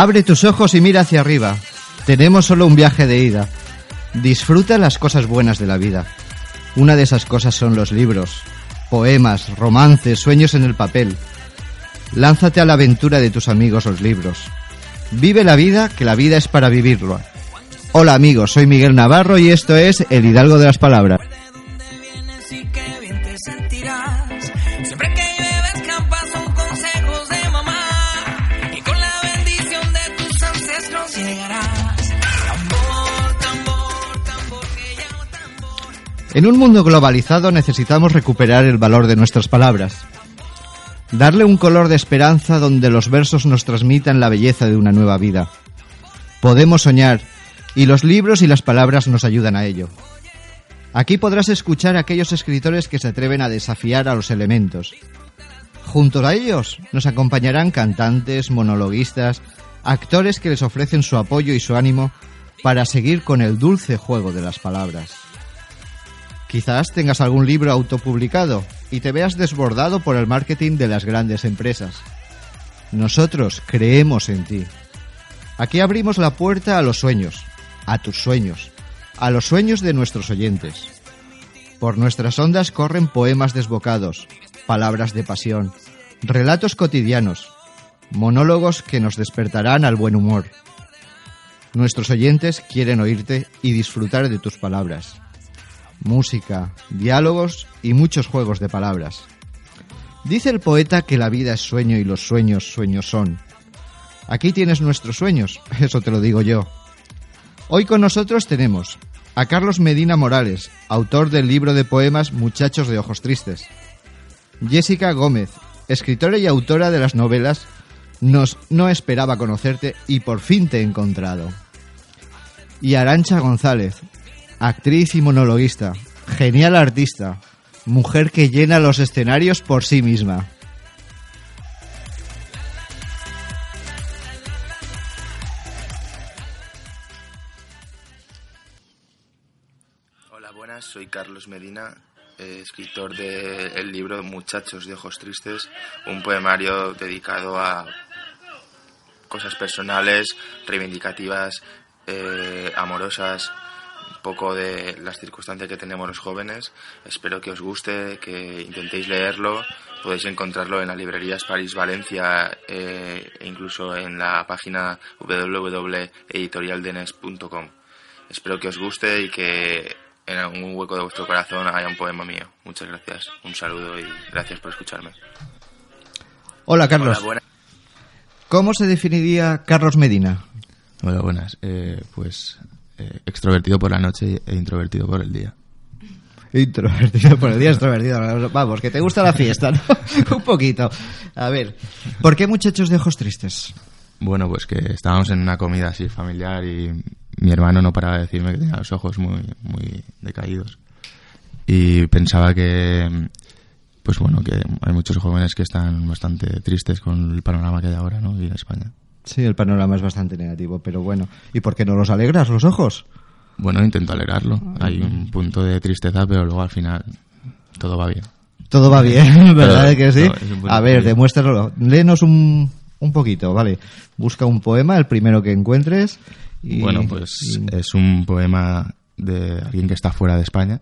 Abre tus ojos y mira hacia arriba. Tenemos solo un viaje de ida. Disfruta las cosas buenas de la vida. Una de esas cosas son los libros, poemas, romances, sueños en el papel. Lánzate a la aventura de tus amigos los libros. Vive la vida, que la vida es para vivirlo. Hola amigos, soy Miguel Navarro y esto es El Hidalgo de las Palabras. En un mundo globalizado necesitamos recuperar el valor de nuestras palabras. Darle un color de esperanza donde los versos nos transmitan la belleza de una nueva vida. Podemos soñar, y los libros y las palabras nos ayudan a ello. Aquí podrás escuchar a aquellos escritores que se atreven a desafiar a los elementos. Junto a ellos nos acompañarán cantantes, monologuistas, actores que les ofrecen su apoyo y su ánimo para seguir con el dulce juego de las palabras. Quizás tengas algún libro autopublicado y te veas desbordado por el marketing de las grandes empresas. Nosotros creemos en ti. Aquí abrimos la puerta a los sueños, a tus sueños, a los sueños de nuestros oyentes. Por nuestras ondas corren poemas desbocados, palabras de pasión, Relatos cotidianos, monólogos que nos despertarán al buen humor. Nuestros oyentes quieren oírte y disfrutar de tus palabras. Música, diálogos y muchos juegos de palabras. Dice el poeta que la vida es sueño y los sueños sueños son. Aquí tienes nuestros sueños, eso te lo digo yo. Hoy con nosotros tenemos a Carlos Medina Morales, autor del libro de poemas Muchachos de Ojos Tristes. Jessica Gómez, escritora y autora de las novelas Nos No esperaba conocerte y por fin te he encontrado. Y Arancha González, actriz y monologuista, genial artista, mujer que llena los escenarios por sí misma. Hola, buenas, soy Carlos Medina, eh, escritor del libro Muchachos de Ojos Tristes, un poemario dedicado a cosas personales, reivindicativas, eh, amorosas, poco de las circunstancias que tenemos los jóvenes. Espero que os guste, que intentéis leerlo. Podéis encontrarlo en las librerías París Valencia eh, e incluso en la página www.editorialdenes.com. Espero que os guste y que en algún hueco de vuestro corazón haya un poema mío. Muchas gracias. Un saludo y gracias por escucharme. Hola Carlos. Hola, buenas. ¿Cómo se definiría Carlos Medina? Hola, buenas. Eh, pues eh, extrovertido por la noche e introvertido por el día. Introvertido por el día, extrovertido. Vamos, que te gusta la fiesta, ¿no? Un poquito. A ver, ¿por qué muchachos de ojos tristes? Bueno, pues que estábamos en una comida así familiar y mi hermano no paraba de decirme que tenía los ojos muy, muy decaídos. Y pensaba que, pues bueno, que hay muchos jóvenes que están bastante tristes con el panorama que hay ahora, ¿no? Y en España. Sí, el panorama es bastante negativo, pero bueno. ¿Y por qué no los alegras los ojos? Bueno, intento alegrarlo. Hay un punto de tristeza, pero luego al final todo va bien. Todo va bien, ¿verdad Pero, que sí? no, A ver, demuéstralo. Léenos un, un poquito, ¿vale? Busca un poema, el primero que encuentres. Y, Bueno, pues y- es un poema de alguien que está fuera de España,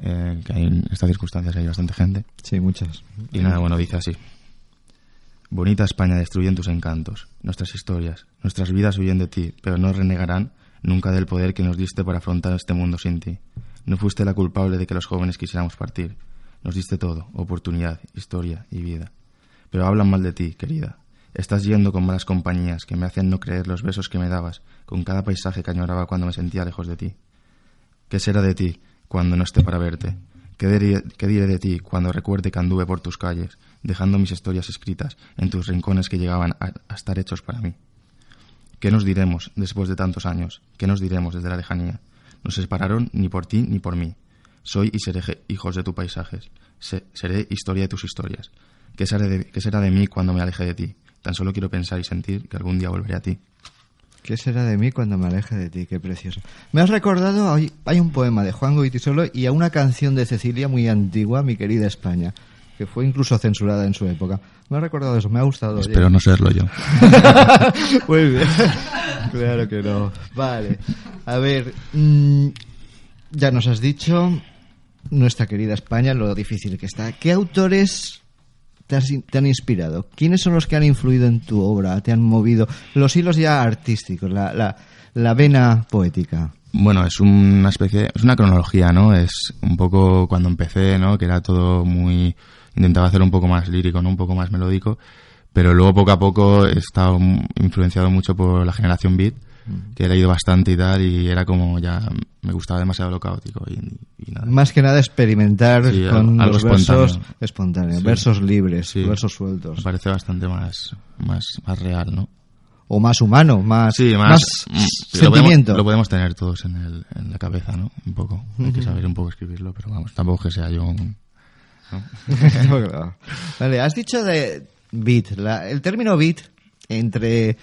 eh, que hay en estas circunstancias hay bastante gente. Sí, muchas. Y nada, bueno, dice así. Bonita España destruyen tus encantos, nuestras historias, nuestras vidas huyen de ti, pero no renegarán nunca del poder que nos diste para afrontar este mundo sin ti. No fuiste la culpable de que los jóvenes quisiéramos partir. Nos diste todo, oportunidad, historia y vida. Pero hablan mal de ti, querida. Estás yendo con malas compañías que me hacen no creer los besos que me dabas con cada paisaje que añoraba cuando me sentía lejos de ti. ¿Qué será de ti cuando no esté para verte? ¿Qué diré, de ti cuando recuerde que anduve por tus calles, dejando mis historias escritas en tus rincones que llegaban a, estar hechos para mí? ¿Qué nos diremos después de tantos años? ¿Qué nos diremos desde la lejanía? Nos separaron ni por ti ni por mí. Soy y seré hijos de tus paisajes. Se- seré historia de tus historias. ¿Qué será, de, ¿Qué será de mí cuando me aleje de ti? Tan solo quiero pensar y sentir que algún día volveré a ti. ¿Qué será de mí cuando me aleje de ti? Qué precioso. Me has recordado, hay, hay un poema de Juan Goitisolo y a una canción de Cecilia muy antigua, Mi querida España, que fue incluso censurada en su época. Me ha recordado eso, me ha gustado. oye. Espero no serlo yo. Muy bien. claro que no. Vale. A ver, mm, ya nos has dicho nuestra querida España, lo difícil que está. ¿Qué autores te, has te han inspirado? ¿Quiénes son los que han influido en tu obra? ¿Te han movido los hilos ya artísticos, la, la, la vena poética? Bueno, es una especie, es una cronología, ¿no? Es un poco cuando empecé, ¿no? Que era todo muy, intentaba hacer un poco más lírico. Un poco más melódico, pero luego poco a poco he estado influenciado mucho por la generación beat, que he leído bastante y tal, y era como ya, me gustaba demasiado lo caótico y, y nada. Más que nada experimentar Sí, con algo los versos espontáneos, Sí. versos libres, Sí. versos sueltos. Me parece bastante más, más, más real, ¿no? O más humano, más, más, mm, sí, lo podemos- sentimiento. Lo podemos, tener todos en, el, en la cabeza, ¿no? Un poco. Hay que saber un poco escribirlo, pero vamos, tampoco que sea yo un... Claro. vale, has dicho de beat. La- el término beat entre,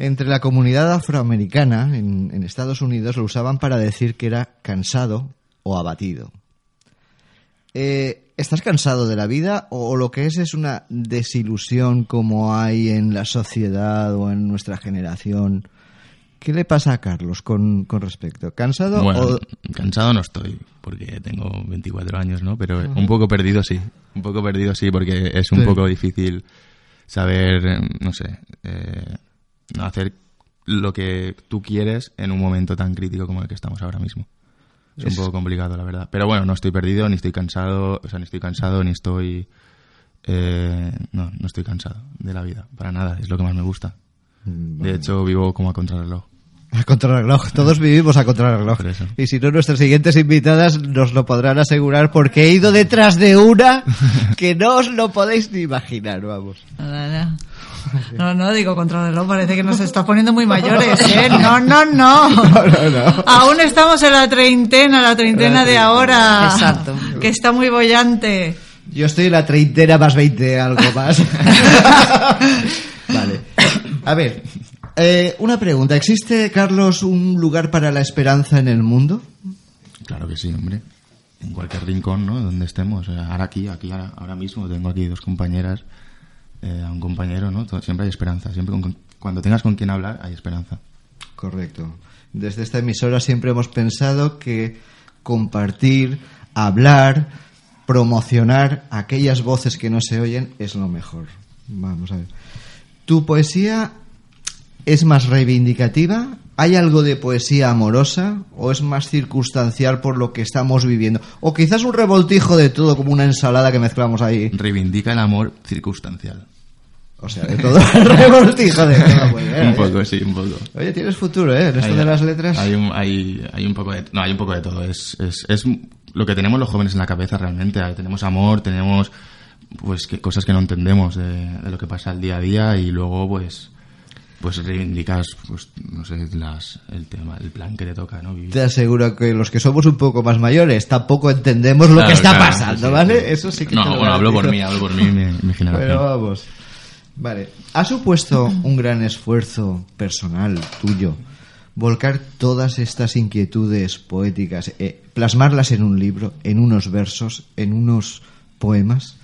entre la comunidad afroamericana en, en Estados Unidos lo usaban para decir que era cansado o abatido. Eh, ¿Estás cansado de la vida o, lo que es es una desilusión como hay en la sociedad o en nuestra generación ¿Qué le pasa a Carlos con, con respecto? ¿Cansado Bueno, o...? cansado no estoy, porque tengo 24 años, ¿no? Pero un poco perdido sí. Un poco perdido sí, porque es un Sí. poco difícil saber, no sé, eh, hacer lo que tú quieres en un momento tan crítico como el que estamos ahora mismo. Es, Es- un poco complicado, la verdad. Pero bueno, no estoy perdido, ni estoy cansado, o sea, ni estoy cansado, ni estoy... eh, no, no estoy cansado de la vida, para nada, es lo que más me gusta. De hecho, vivo como a contrarreloj. A contrarreloj. Todos vivimos a contrarreloj. Y si no, nuestras siguientes invitadas nos lo podrán asegurar porque he ido detrás de una que no os lo podéis ni imaginar, vamos. Nada, nada. No, no, digo contrarreloj, parece que nos está poniendo muy mayores, ¿eh? No, no, no. Aún estamos en la treintena, la treintena de ahora. Exacto. Que está muy bollante. Yo estoy en la treintena más 20, algo más. vale. A ver, eh, una pregunta. ¿Existe, Carlos, un lugar para la esperanza en el mundo? Claro que sí, hombre. En cualquier rincón, ¿no? Donde estemos. Ahora aquí, aquí ahora, ahora mismo tengo aquí dos compañeras, eh, a un compañero, ¿no? Siempre hay esperanza. Siempre cuando tengas con quien hablar hay esperanza. Correcto. Desde esta emisora siempre hemos pensado que compartir, hablar, promocionar aquellas voces que no se oyen es lo mejor. Vamos a ver. ¿Tu poesía es más reivindicativa? ¿Hay algo de poesía amorosa? ¿O es más circunstancial por lo que estamos viviendo? ¿O quizás un revoltijo de todo como una ensalada que mezclamos ahí? Reivindica el amor circunstancial. O sea, de todo el revoltijo de todo. un poco, sí, un poco. Oye, tienes futuro, ¿eh? En esto Hay- de las letras. Hay un, hay, hay un poco de, no, hay un poco de todo. Es, es, es lo que tenemos los jóvenes en la cabeza realmente. Tenemos amor, tenemos pues que, cosas que no entendemos de, de lo que pasa al día a día y luego pues pues reivindicas pues no sé las, el tema el plan que te toca no vivir Te aseguro que los que somos un poco más mayores tampoco entendemos lo Claro, que está claro, pasando, sí, ¿vale? sí. Eso sí que no te lo bueno hablo por mí hablo por mí mi, mi generación Pero vamos. Vale. ¿Ha supuesto un gran esfuerzo personal tuyo volcar todas estas inquietudes poéticas, eh, plasmarlas en un libro, en unos versos, en unos poemas?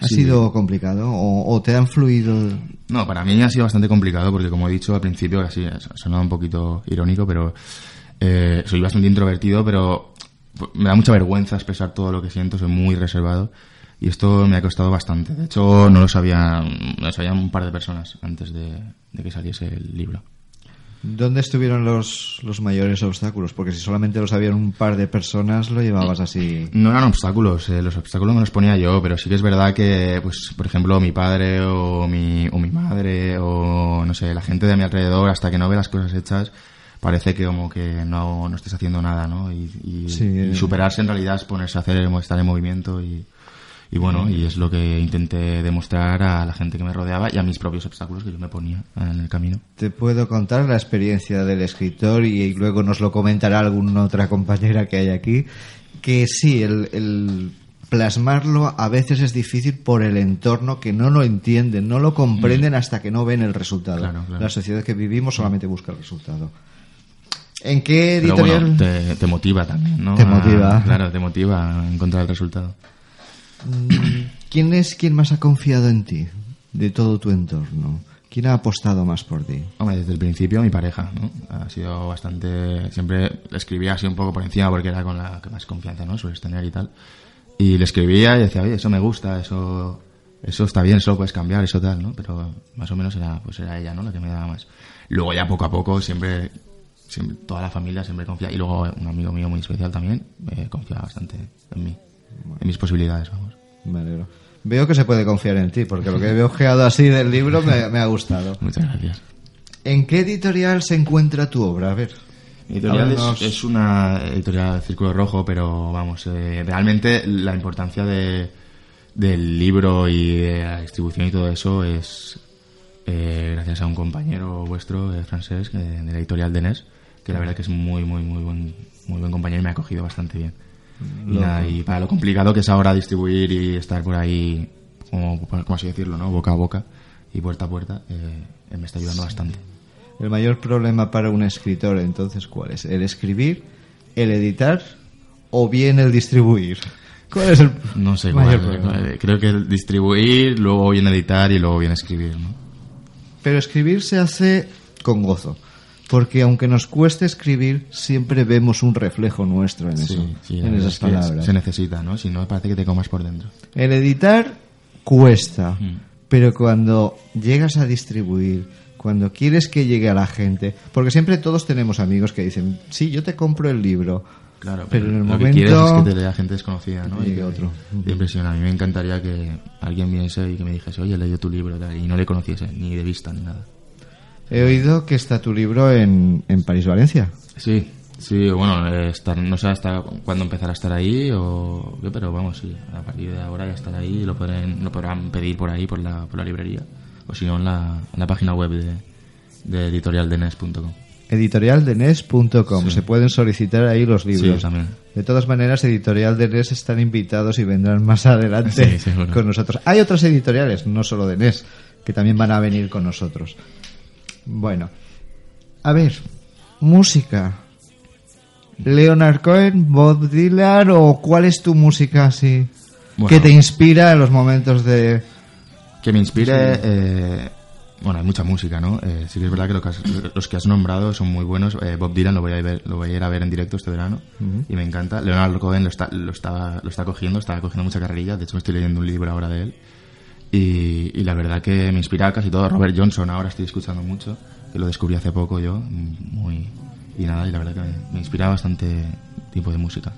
¿Ha Sí. sido complicado o, o te han fluido? No, para mí ha sido bastante complicado porque, como he dicho al principio, así ha sonado un poquito irónico, pero eh, soy bastante introvertido, pero me da mucha vergüenza expresar todo lo que siento, soy muy reservado y esto me ha costado bastante. De hecho, no lo sabían, lo sabían un par de personas antes de, de que saliese el libro. ¿Dónde estuvieron los, los mayores obstáculos? Porque si solamente lo sabían un par de personas, lo llevabas así. No eran obstáculos, eh, los obstáculos me los ponía yo, pero sí que es verdad que, pues, por ejemplo, mi padre o mi, o mi madre o, no sé, la gente de mi alrededor, hasta que no ve las cosas hechas, parece que como que no, no estés haciendo nada, ¿no? Y, y- Sí, y eh. superarse en realidad es ponerse a hacer, estar en movimiento y, y bueno, y es lo que intenté demostrar a la gente que me rodeaba y a mis propios obstáculos que yo me ponía en el camino. Te puedo contar la experiencia del escritor y luego nos lo comentará alguna otra compañera que hay aquí, que sí, el, el plasmarlo a veces es difícil por el entorno que no lo entienden, no lo comprenden hasta que no ven el resultado. Claro, claro. La sociedad que vivimos solamente busca el resultado. ¿En qué Pero editorial? bueno, te, te motiva también, ¿no? Te motiva. Claro, te motiva a encontrar el resultado. ¿Quién es quien más ha confiado en ti de todo tu entorno? ¿Quién ha apostado más por ti? Hombre, desde el principio mi pareja, ¿no? Ha sido bastante... Siempre le escribía así un poco por encima porque era con la que más confianza, ¿no? Sueles tener y tal. Y le escribía y decía, oye, eso me gusta, eso... Eso está bien, eso lo puedes cambiar, eso tal, ¿no? Pero más o menos era, pues era ella, ¿no? La que me daba más. Luego ya poco a poco siempre... siempre toda la familia siempre confía. Y luego un amigo mío muy especial también eh, confiaba bastante en mí. En mis posibilidades, vamos. Me alegro. Veo que se puede confiar en ti, porque lo que he ojeado así del libro me, me ha gustado. Muchas gracias. ¿En qué editorial se encuentra tu obra? A ver. Editorial es, es una editorial Círculo Rojo, pero vamos, eh, realmente la importancia de, del libro y de la distribución y todo eso es eh, gracias a un compañero vuestro, eh, francés, que- de la editorial Denés, que la verdad que es muy, muy, muy buen, muy buen compañero y me ha acogido bastante bien. Y, para lo complicado que es ahora distribuir y estar por ahí, como, como así decirlo, ¿no? boca a boca y puerta a puerta, eh, me está ayudando bastante. El mayor problema para un escritor, entonces, ¿cuál es? ¿El escribir, el editar o bien el distribuir? ¿Cuál es el No sé mayor cuál, problema? Creo que el distribuir, luego bien editar y luego bien escribir, ¿no? Pero escribir se hace con gozo. Porque aunque nos cueste escribir, siempre vemos un reflejo nuestro en eso, Sí, sí, la en esas palabras. Se necesita, ¿no? Si no, parece que te comas por dentro. El editar cuesta, Mm. pero cuando llegas a distribuir, cuando quieres que llegue a la gente, porque siempre todos tenemos amigos que dicen, sí, yo te compro el libro, Claro, pero en el lo momento que quieres es que te lea gente desconocida, ¿no? Y que otro. Te impresiona. A mí me encantaría que alguien viniese y que me dijese, oye, leído tu libro tal, y no le conociese, ni de vista, ni nada. He oído que está tu libro en, en París-Valencia. Sí, sí, bueno, estar, no sé hasta cuándo empezará a estar ahí, o, qué, pero vamos, sí, a partir de ahora ya estará ahí y lo, podrán, lo podrán pedir por ahí, por la, por la librería, o si no, en la, en la página web de, de editorialdenes.com. Editorialdenes.com. Sí. Se pueden solicitar ahí los libros. Sí, también. De todas maneras, Editorial de NES están invitados y vendrán más adelante Sí, con nosotros. Hay otras editoriales, no solo de NES, que también van a venir con nosotros. Bueno, a ver, música. Leonard Cohen, Bob Dylan o cuál es tu música así Bueno. que te inspira en los momentos de Que me inspire, eh, bueno, hay mucha música, ¿no? Eh, sí que es verdad que, lo que has- los que has nombrado son muy buenos. Eh, Bob Dylan lo voy, a ver, lo voy a ir a ver en directo este verano y me encanta. Leonardo Cohen lo está, lo, está, lo está cogiendo, está cogiendo mucha carrerilla. De hecho, me estoy leyendo un libro ahora de él. Y, y la verdad que me inspira casi todo. Robert Johnson ahora estoy escuchando mucho, que lo descubrí hace poco yo. Muy, y nada, y la verdad que me, me inspira bastante tipo de música.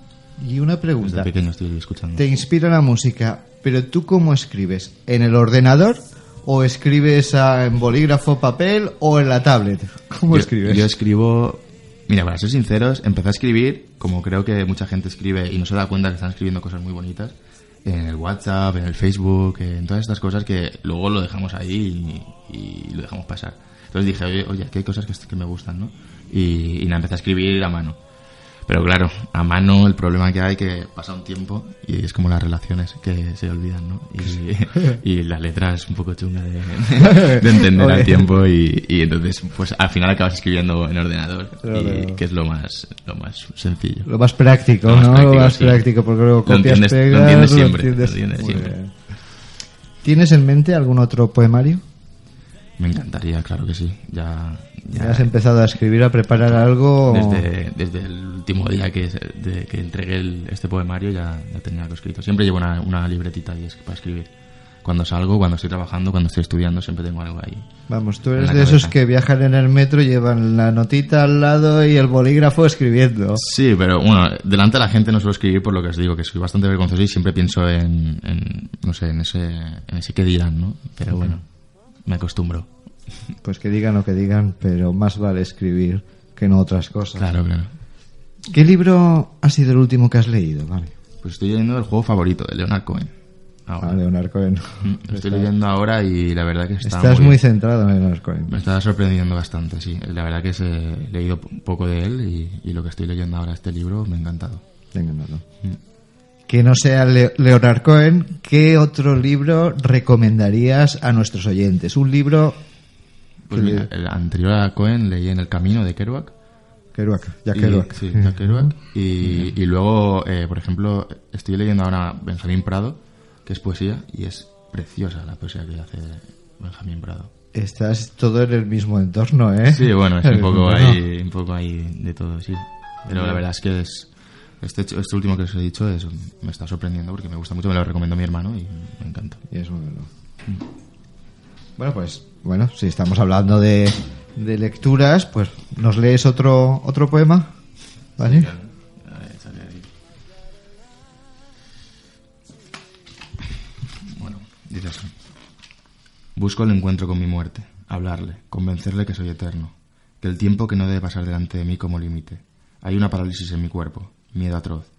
y una Desde pregunta. pequeño estoy escuchando. Te inspira la música, pero tú cómo escribes? ¿En el ordenador o escribes ah, en bolígrafo, papel o en la tablet? ¿Cómo yo, escribes? Yo escribo. Mira, para ser sinceros, empecé a escribir, como creo que mucha gente escribe y no se da cuenta que están escribiendo cosas muy bonitas, en el WhatsApp, en el Facebook, en todas estas cosas que luego lo dejamos ahí y, lo dejamos pasar. Entonces dije, oye, oye, aquí hay cosas que, que me gustan, ¿no? Y, y la empecé a escribir a mano. Pero claro, a mano el problema que hay que pasa un tiempo y es como las relaciones que se olvidan, ¿no? Y, y la letra es un poco chunga de, de entender al tiempo y, y entonces pues al final acabas escribiendo en ordenador, y- que es lo más, lo más sencillo. Lo más práctico, Lo más ¿no? práctico, lo más sí. práctico, porque luego Lo copias, lo pegas, entiendes siempre, entiendes- lo entiendes siempre. bien. ¿Tienes en mente algún otro poemario? Me encantaría, claro que sí. Ya, ¿Ya has empezado a escribir, a preparar algo? Desde, desde el último día que, de- que entregué el- este poemario ya, ya tenía algo escrito. Siempre llevo una, una libretita ahí es- para escribir. Cuando salgo, cuando estoy trabajando, cuando estoy estudiando, siempre tengo algo ahí. Vamos, tú eres de esos cabeza. que viajan en el metro, llevan la notita al lado y el bolígrafo escribiendo. Sí, pero bueno, delante de la gente no suelo escribir por lo que os digo, que soy bastante vergonzoso y siempre pienso en, en, no sé, en ese, en ese que dirán, ¿no? Pero bueno, me acostumbro. Pues que digan lo que digan, pero más vale escribir que no otras cosas. Claro, claro. ¿Qué libro ha sido el último que has leído? Vale. Pues estoy leyendo el juego favorito de Leonard Cohen. Ahora. Ah, Leonard Cohen. Lo estoy leyendo ahora y la verdad que está Estás muy centrado en Leonard Cohen. Me está sorprendiendo bastante, sí. La verdad que he leído poco de él y, y lo que estoy leyendo ahora, este libro, me ha encantado. Venga, no, no. Que no sea Le- Leonard Cohen, ¿qué otro libro recomendarías a nuestros oyentes? Un libro... Pues que mira, el anterior a Cohen leí En el camino de Kerouac. Kerouac, Jack Y- Kerouac. Sí, Jack Kerouac. Y, y luego, eh, por ejemplo, estoy leyendo ahora Benjamín Prado, que es poesía, y es preciosa la poesía que hace Benjamín Prado. Estás todo en el mismo entorno, ¿eh? Sí, bueno, es un poco ahí, un poco ahí de todo, sí. Pero la verdad es que es este, este último que os he dicho es, me está sorprendiendo porque me gusta mucho, me lo recomendó mi hermano y me encanta. Y es bueno. Bueno, pues, bueno, si estamos hablando de, de lecturas, pues, ¿nos lees otro, otro poema? ¿Vale? Bueno, dice así. Busco el encuentro con mi muerte, hablarle, convencerle que soy eterno, que el tiempo que no debe pasar delante de mí como límite. Hay una parálisis en mi cuerpo, miedo atroz.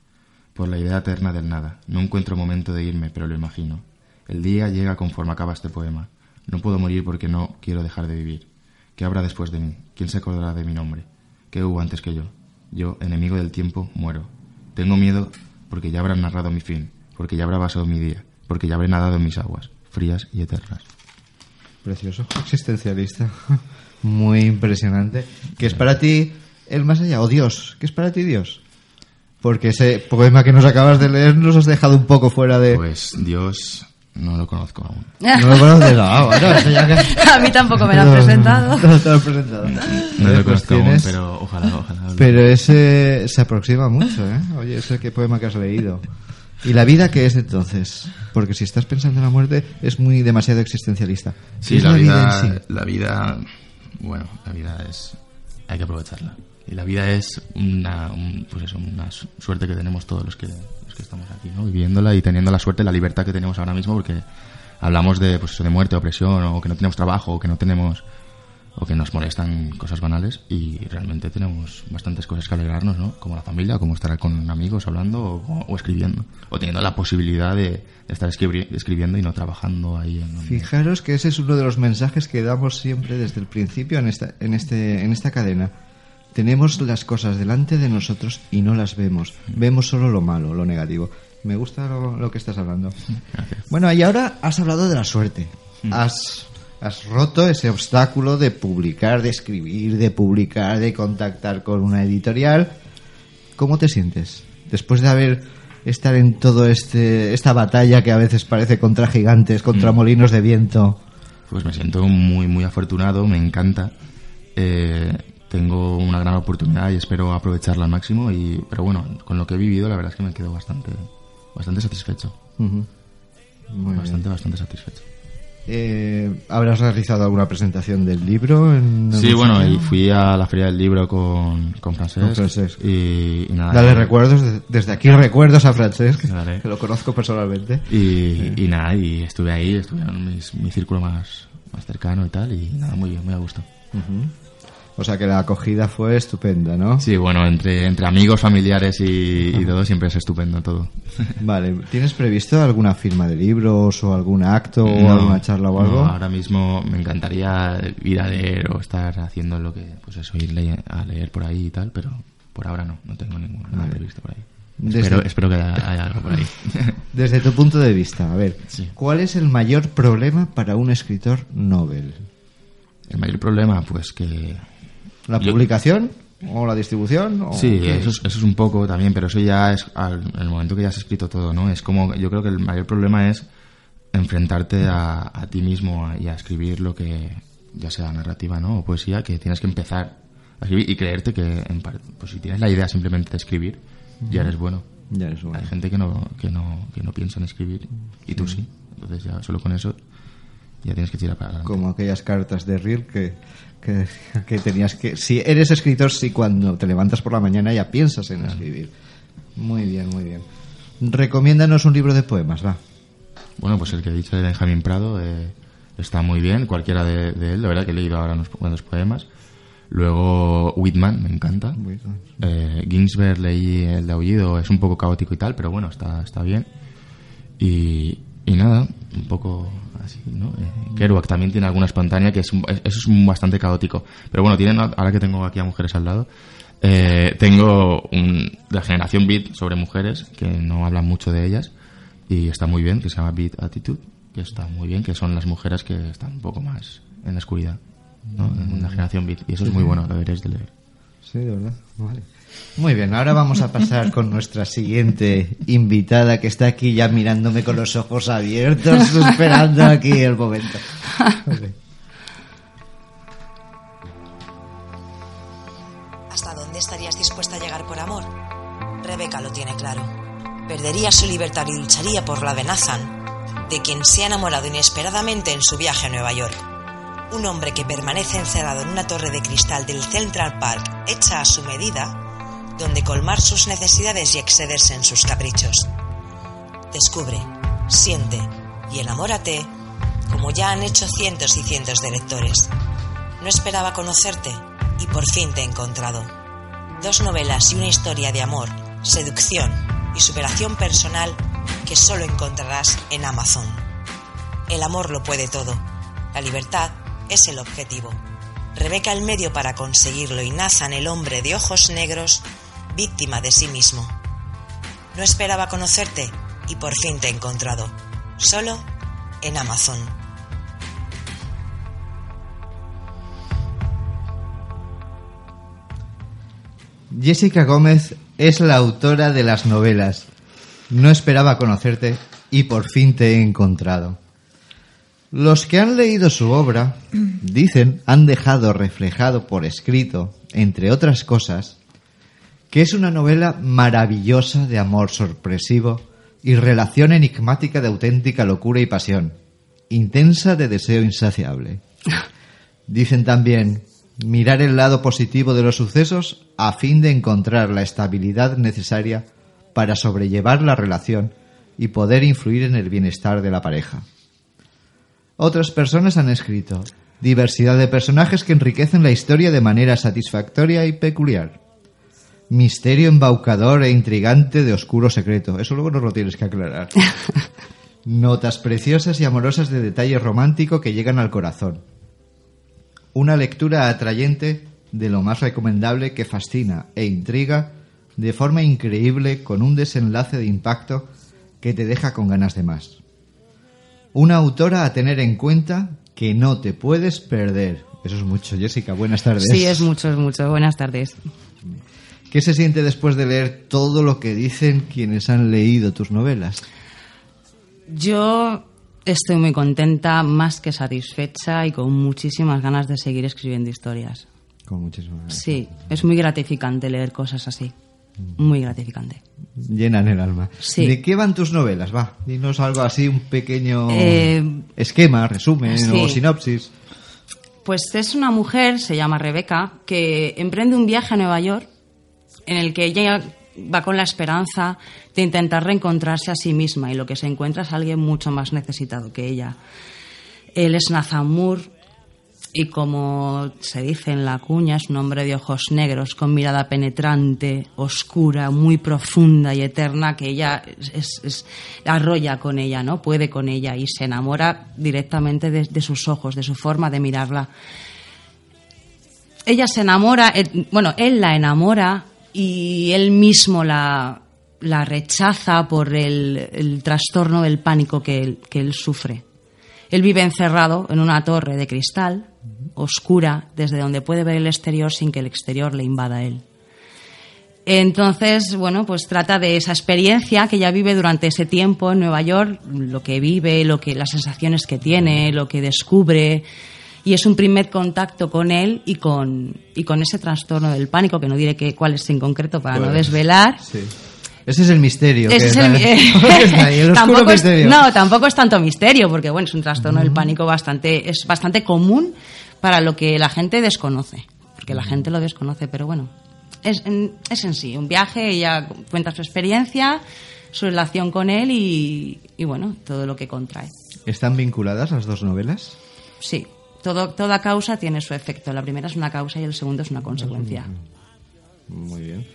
Por la idea eterna del nada. No encuentro momento de irme, pero lo imagino. El día llega conforme acaba este poema. No puedo morir porque no quiero dejar de vivir. ¿Qué habrá después de mí? ¿Quién se acordará de mi nombre? ¿Qué hubo antes que yo? Yo, enemigo del tiempo, muero. Tengo miedo porque ya habrán narrado mi fin, porque ya habrá pasado mi día, porque ya habré nadado en mis aguas, frías y eternas. Precioso. Existencialista. Muy impresionante. ¿Qué es para ti el más allá? ¿O Dios? ¿Qué es para ti Dios? Porque ese poema que nos acabas de leer nos has dejado un poco fuera de... Pues Dios, No lo conozco aún. No lo conoces, no, bueno, eso ya que... A mí tampoco me lo han presentado. No, te lo han presentado. No Eh, lo conozco aún, pero ojalá, ojalá. Pero ese se aproxima mucho, ¿eh? Oye, ese qué poema que has leído. ¿Y la vida qué es entonces? Porque si estás pensando en la muerte es muy demasiado existencialista. ¿Qué Sí, es la, vida, en sí? la vida, bueno, la vida es, hay que aprovecharla. Y la vida es una, un- pues eso, una su- suerte que tenemos todos los que, los que estamos aquí, ¿no? Viviéndola y teniendo la suerte, la libertad que tenemos ahora mismo, porque hablamos de, pues eso, de muerte, opresión, o que no tenemos trabajo, o que no tenemos, o que nos molestan cosas banales, y realmente tenemos bastantes cosas que alegrarnos, ¿no? Como la familia, como estar con amigos hablando o, escribiendo, o teniendo la posibilidad de, estar escribi- escribiendo y no trabajando ahí en donde- Fijaros que ese es uno de los mensajes que damos siempre desde el principio en esta, en este, en esta cadena. Tenemos las cosas delante de nosotros y no las vemos. Vemos solo lo malo, lo negativo. Me gusta lo, lo que estás hablando. Gracias. Bueno, y ahora has hablado de la suerte. Has, has roto ese obstáculo de publicar, de escribir, de publicar, de contactar con una editorial. ¿Cómo te sientes? Después de haber estar en todo este esta batalla que a veces parece contra gigantes, contra molinos de viento. Pues me siento muy, muy afortunado, me encanta. Eh, tengo una gran oportunidad y espero aprovecharla al máximo. Y, pero bueno, con lo que he vivido, la verdad es que me quedo bastante, bastante satisfecho. Muy bastante, bien. bastante satisfecho. Eh, ¿Habrás realizado alguna presentación del libro? En Sí, bueno, y fui a la Feria del Libro con, con Francesc. Con. Y, y nada. Dale recuerdos, de- desde aquí recuerdos a Francesc, que lo conozco personalmente. Y, y nada, y estuve ahí, estuve en mis- mi círculo más, más cercano y tal, y nada, muy bien, muy a gusto. O sea que la acogida fue estupenda, ¿no? Sí, bueno, entre, entre amigos, familiares y, y todo siempre es estupendo todo. Vale, ¿tienes previsto alguna firma de libros o algún acto o alguna charla o no, algo? ahora mismo me encantaría ir a leer o estar haciendo lo que, pues eso, ir le- a leer por ahí y tal, pero por ahora no, no tengo ningún nada previsto por ahí. Desde- Espero, espero que haya, haya algo por ahí. Desde tu punto de vista, a ver, Sí. ¿cuál es el mayor problema para un escritor Nobel? El mayor problema, pues que... ¿La Yo- publicación o la distribución? o Sí, eso es? es, eso es un poco también, pero eso ya es al el momento que ya has escrito todo, ¿no? Es como, yo creo que el mayor problema es enfrentarte a, a ti mismo y a escribir lo que, ya sea narrativa, ¿no? O poesía, que tienes que empezar a escribir y creerte que, en par- pues si tienes la idea simplemente de escribir, ya eres bueno. Ya es bueno. Hay gente que no, que no, que no piensa en escribir y tú sí. Entonces ya solo con eso ya tienes que tirar para adelante. Como aquellas cartas de Rir que, que, que tenías que... Si eres escritor, sí, cuando te levantas por la mañana ya piensas en escribir. Muy bien, muy bien. Recomiéndanos un libro de poemas, va. Bueno, pues el que he dicho de Benjamín Prado eh, está muy bien, cualquiera de, de él, la verdad que he leído ahora unos cuantos poemas. Luego Whitman, me encanta. Whitman. Eh, Ginsberg leí el de Aullido, es un poco caótico y tal, pero bueno, está, está bien. Y, y nada, un poco así, ¿no? Eh, Kerouac también tiene alguna espontánea que es, es- es bastante caótico. Pero bueno, tienen, ahora que tengo aquí a mujeres al lado, eh, tengo un, la generación Beat sobre mujeres, que no hablan mucho de ellas, y está muy bien, que se llama Beat Attitude, que está muy bien, que son las mujeres que están un poco más en la oscuridad, ¿no? En la generación Beat. Y eso es muy bueno, lo deberéis de leer. Sí, de verdad. Vale. Muy bien, ahora vamos a pasar con nuestra siguiente invitada que está aquí ya mirándome con los ojos abiertos, esperando aquí el momento. ¿Hasta dónde estarías dispuesta a llegar por amor? Rebeca lo tiene claro. Perdería su libertad y lucharía por la de Nathan, de quien se ha enamorado inesperadamente en su viaje a Nueva York. Un hombre que permanece encerrado en una torre de cristal del Central Park hecha a su medida, donde colmar sus necesidades y excederse en sus caprichos. Descubre, siente y enamórate como ya han hecho cientos y cientos de lectores. No esperaba conocerte y por fin te he encontrado. Dos novelas y una historia de amor, seducción y superación personal que solo encontrarás en Amazon. El amor lo puede todo. La libertad es el objetivo. Rebeca el medio para conseguirlo y Nathan el hombre de ojos negros, víctima de sí mismo. No esperaba conocerte y por fin te he encontrado. Solo en Amazon. Jessica Gómez es la autora de las novelas No esperaba conocerte y por fin te he encontrado. Los que han leído su obra, dicen, han dejado reflejado por escrito, entre otras cosas, que es una novela maravillosa de amor sorpresivo y relación enigmática de auténtica locura y pasión, intensa de deseo insaciable. Dicen también, mirar el lado positivo de los sucesos a fin de encontrar la estabilidad necesaria para sobrellevar la relación y poder influir en el bienestar de la pareja. Otras personas han escrito diversidad de personajes que enriquecen la historia de manera satisfactoria y peculiar. Misterio embaucador e intrigante de oscuro secreto. Eso luego nos lo tienes que aclarar. Notas preciosas y amorosas de detalle romántico que llegan al corazón. Una lectura atrayente de lo más recomendable que fascina e intriga de forma increíble con un desenlace de impacto que te deja con ganas de más. Una autora a tener en cuenta que no te puedes perder. Eso es mucho, Jessica. Buenas tardes. Sí, es mucho, es mucho. Buenas tardes. ¿Qué se siente después de leer todo lo que dicen quienes han leído tus novelas? Yo estoy muy contenta, más que satisfecha y con muchísimas ganas de seguir escribiendo historias. Con muchísimas ganas. Sí, es muy gratificante leer cosas así. Muy gratificante. Llenan el alma. Sí. ¿De qué van tus novelas? Va, dinos algo así, un pequeño Eh, esquema, resumen sí. o sinopsis. Pues es una mujer, se llama Rebeca, que emprende un viaje a Nueva York en el que ella va con la esperanza de intentar reencontrarse a sí misma y lo que se encuentra es alguien mucho más necesitado que ella. Él es Moore y como se dice en la cuña es un hombre de ojos negros con mirada penetrante, oscura, muy profunda y eterna que ella arrolla con ella, ¿no? Puede con ella y se enamora directamente de, de sus ojos, de su forma de mirarla ella se enamora, eh, bueno, él la enamora y él mismo la, rechaza por el, trastorno del pánico que él, que él sufre. Él vive encerrado en una torre de cristal, oscura, desde donde puede ver el exterior sin que el exterior le invada a él. Entonces, bueno, pues trata de esa experiencia que ella vive durante ese tiempo en Nueva York, lo que vive, lo que, las sensaciones que tiene, lo que descubre, y es un primer contacto con él y con, y con ese trastorno del pánico, que no diré que, cuál es en concreto para no desvelar. Sí. Ese es el misterio. Ese que es el- tampoco es, misterio. no, tampoco es tanto misterio, porque bueno, es un trastorno del pánico bastante, es bastante común para lo que la gente desconoce, porque la gente lo desconoce, pero bueno, es, en- es en sí un viaje, ella cuenta su experiencia, su relación con él y, y bueno, todo lo que contrae. ¿Están vinculadas las dos novelas? Sí, todo, toda causa tiene su efecto. La primera es una causa y el segundo es una consecuencia. Muy bien.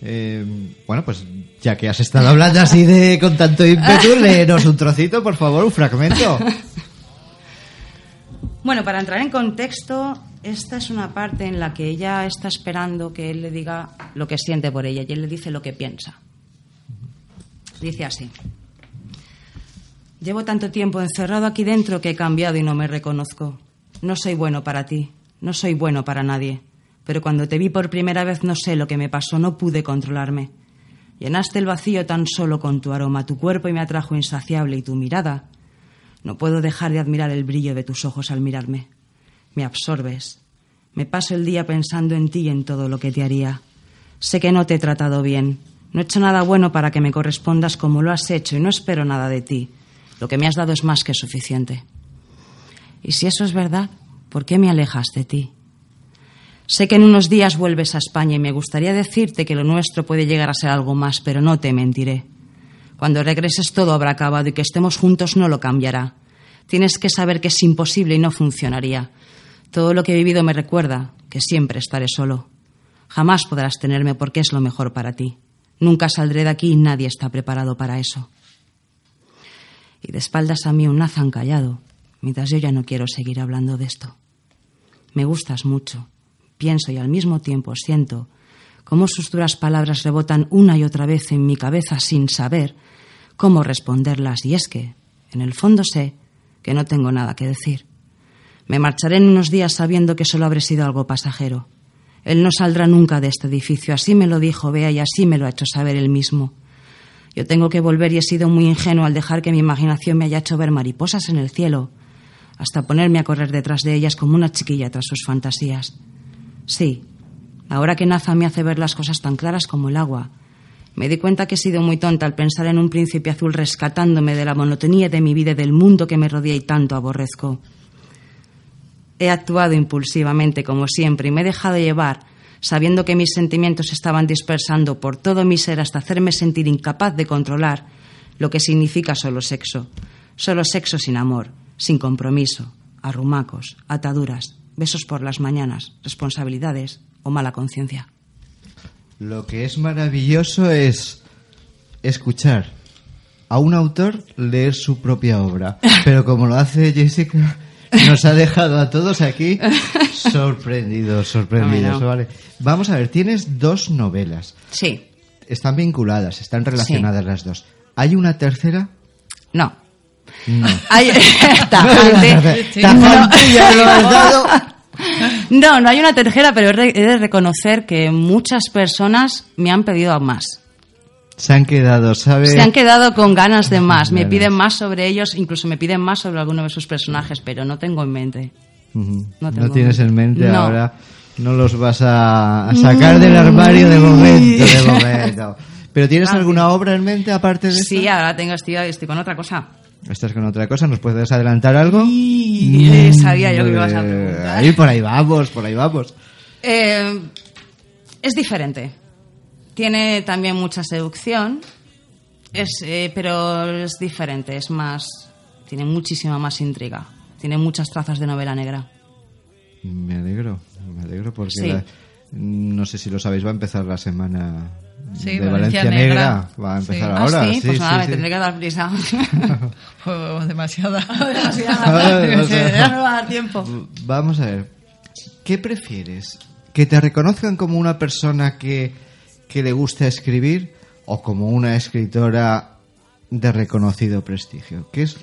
Eh, bueno, pues ya que has estado hablando así de con tanto ímpetu, léenos un trocito, por favor, un fragmento. Bueno, para entrar en contexto, esta es una parte en la que ella está esperando que él le diga lo que siente por ella y él le dice lo que piensa. Dice así. Llevo tanto tiempo encerrado aquí dentro que he cambiado y no me reconozco. No soy bueno para ti, no soy bueno para nadie. Pero cuando te vi por primera vez no sé lo que me pasó, no pude controlarme. Llenaste el vacío tan solo con tu aroma, tu cuerpo y me atrajo insaciable y tu mirada. No puedo dejar de admirar el brillo de tus ojos al mirarme. Me absorbes. Me paso el día pensando en ti y en todo lo que te haría. Sé que no te he tratado bien. No he hecho nada bueno para que me correspondas como lo has hecho y no espero nada de ti. Lo que me has dado es más que suficiente. Y si eso es verdad, ¿por qué me alejas de ti? Sé que en unos días vuelves a España y me gustaría decirte que lo nuestro puede llegar a ser algo más, pero no te mentiré. Cuando regreses todo habrá acabado y que estemos juntos no lo cambiará. Tienes que saber que es imposible y no funcionaría. Todo lo que he vivido me recuerda que siempre estaré solo. Jamás podrás tenerme porque es lo mejor para ti. Nunca saldré de aquí y nadie está preparado para eso. Y de espaldas a mí un Nathan callado, mientras yo ya no quiero seguir hablando de esto. Me gustas mucho. Pienso y al mismo tiempo siento cómo sus duras palabras rebotan una y otra vez en mi cabeza sin saber cómo responderlas. Y es que, en el fondo sé que no tengo nada que decir. Me marcharé en unos días sabiendo que solo habré sido algo pasajero. Él no saldrá nunca de este edificio, así me lo dijo Bea y así me lo ha hecho saber él mismo. Yo tengo que volver y he sido muy ingenuo al dejar que mi imaginación me haya hecho ver mariposas en el cielo, hasta ponerme a correr detrás de ellas como una chiquilla tras sus fantasías. Sí, ahora que Naza me hace ver las cosas tan claras como el agua, me di cuenta que he sido muy tonta al pensar en un príncipe azul rescatándome de la monotonía de mi vida y del mundo que me rodea y tanto aborrezco. He actuado impulsivamente, como siempre, y me he dejado llevar, sabiendo que mis sentimientos se estaban dispersando por todo mi ser hasta hacerme sentir incapaz de controlar lo que significa solo sexo. Solo sexo sin amor, sin compromiso, arrumacos, ataduras, besos por las mañanas, responsabilidades o mala conciencia. Lo que es maravilloso es escuchar a un autor leer su propia obra. Pero como lo hace Jessica, nos ha dejado a todos aquí sorprendidos, sorprendidos. Vale. Vamos a ver, tienes dos novelas. Sí, Están vinculadas, están relacionadas las dos. ¿Hay una tercera? no. No. Hay, tajante. Tajante, ya lo has dado. No, no hay una tercera, pero he de reconocer que muchas personas me han pedido más. Se han quedado, ¿sabes? Se han quedado con ganas de más. Me piden más sobre ellos, incluso me piden más sobre alguno de sus personajes, pero no tengo en mente. No No, tengo- tienes en mente No. ahora. No los vas a, sacar del armario de momento, de momento. ¿Pero tienes Gracias. alguna obra en mente aparte de esta? Sí, ahora tengo, estoy, estoy con otra cosa. ¿Estás con otra cosa? ¿Nos puedes adelantar algo? Y eh, sabía yo que ibas a Eh, preguntar. Ahí, por ahí vamos, por ahí vamos. Eh, es diferente. Tiene también mucha seducción, es, eh, pero es diferente, es más. Tiene muchísima más intriga. Tiene muchas trazas de novela negra. Me alegro, me alegro porque Sí. la- no sé si lo sabéis, va a empezar la semana Sí, de Valencia Valencia, Negra. Negra. Va a empezar Sí. Ah, ahora. sí, pues nada, me sí. tendré que dar prisa. Fue demasiada. Ya no va a dar tiempo. Vamos a ver, ¿qué prefieres? ¿Que te reconozcan como una persona que, que le gusta escribir o como una escritora de reconocido prestigio? ¿Qué, es,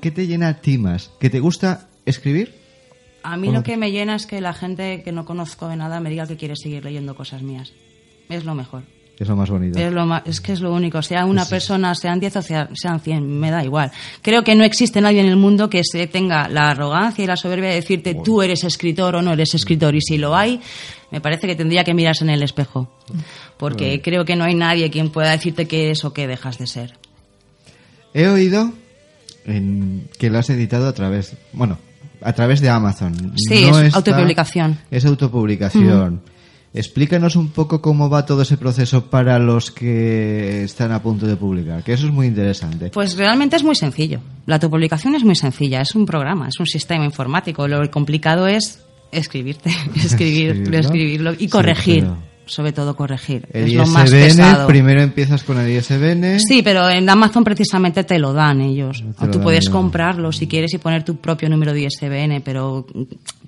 ¿Qué te llena a ti más? ¿Que te gusta escribir? A mí lo que me llena es que la gente que no conozco de nada me diga que quiere seguir leyendo cosas mías. Es lo mejor. Es lo más bonito. Es, lo ma- es que es lo único. Sea una persona, sean 10 o sea- sean 100, me da igual. Creo que no existe nadie en el mundo que se tenga la arrogancia y la soberbia de decirte tú eres escritor o no eres escritor. Y si lo hay, me parece que tendría que mirarse en el espejo. Porque creo que no hay nadie quien pueda decirte qué es o qué dejas de ser. He oído en- que lo has editado a través, bueno, a través de Amazon. Sí, es autopublicación. Es autopublicación. Explícanos un poco cómo va todo ese proceso para los que están a punto de publicar, que eso es muy interesante. Pues realmente es muy sencillo. La autopublicación es muy sencilla, es un programa, es un sistema informático. Lo complicado es escribirte, escribir, Escribirlo. escribirlo y Sí, corregir, pero- sobre todo corregir. El es lo más ISBN, pesado. primero empiezas con el ISBN. Sí, pero en Amazon precisamente te lo dan ellos. Te O tú puedes comprarlo si quieres y poner tu propio número de ISBN, pero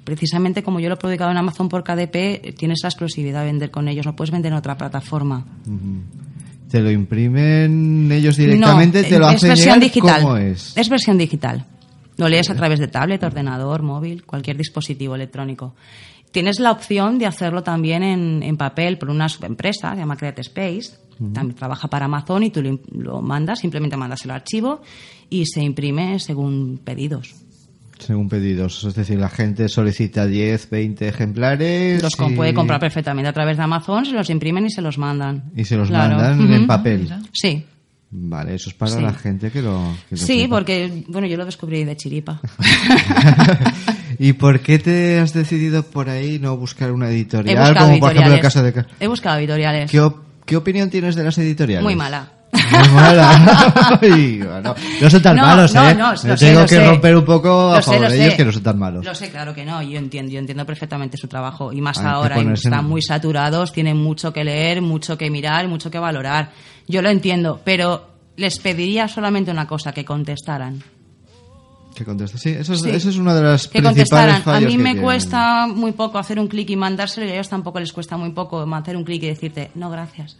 precisamente como yo lo he publicado en Amazon por KDP, tienes la exclusividad de vender con ellos, no puedes vender en otra plataforma. Te lo imprimen ellos directamente, no, te lo es hacen versión digital. ¿Cómo es? Es versión digital. Lo lees a través de tablet, ordenador, móvil, cualquier dispositivo electrónico. Tienes la opción de hacerlo también en, en papel por una subempresa, se llama Create Space. También trabaja para Amazon y tú lo mandas, simplemente mandas el archivo y se imprime según pedidos. Según pedidos, es decir, la gente solicita 10, 20 ejemplares. Los y- puede comprar perfectamente a través de Amazon, se los imprimen y se los mandan. Y se los Claro. mandan en Ujú. papel. Sí. Vale, eso es para Sí. la gente que lo. que lo Sí, sepa. porque, bueno, yo lo descubrí de chiripa. ¿Y por qué te has decidido por ahí no buscar una He editorial? buscado Como por ejemplo el editoriales. caso de. He buscado editoriales. ¿Qué, op- qué opinión tienes de las editoriales? Muy mala. Muy mala. Ay, bueno, no son tan No, malos, no, ¿eh? no, Tengo sé, lo que sé. romper un poco a Lo favor de ellos sé. que no son tan malos. Lo sé, claro que no. Yo entiendo, yo entiendo perfectamente su trabajo. Y más Hay que ahora, en- están muy saturados, tienen mucho que leer, mucho que mirar, mucho que valorar. Yo lo entiendo, pero les pediría solamente una cosa, que contestaran. ¿Qué contestas? Sí, eso es, Sí. eso es una de las Que principales. A mí que me cuesta muy poco hacer un clic y mandárselo y a ellos tampoco les cuesta muy poco hacer un clic y decirte, no, gracias.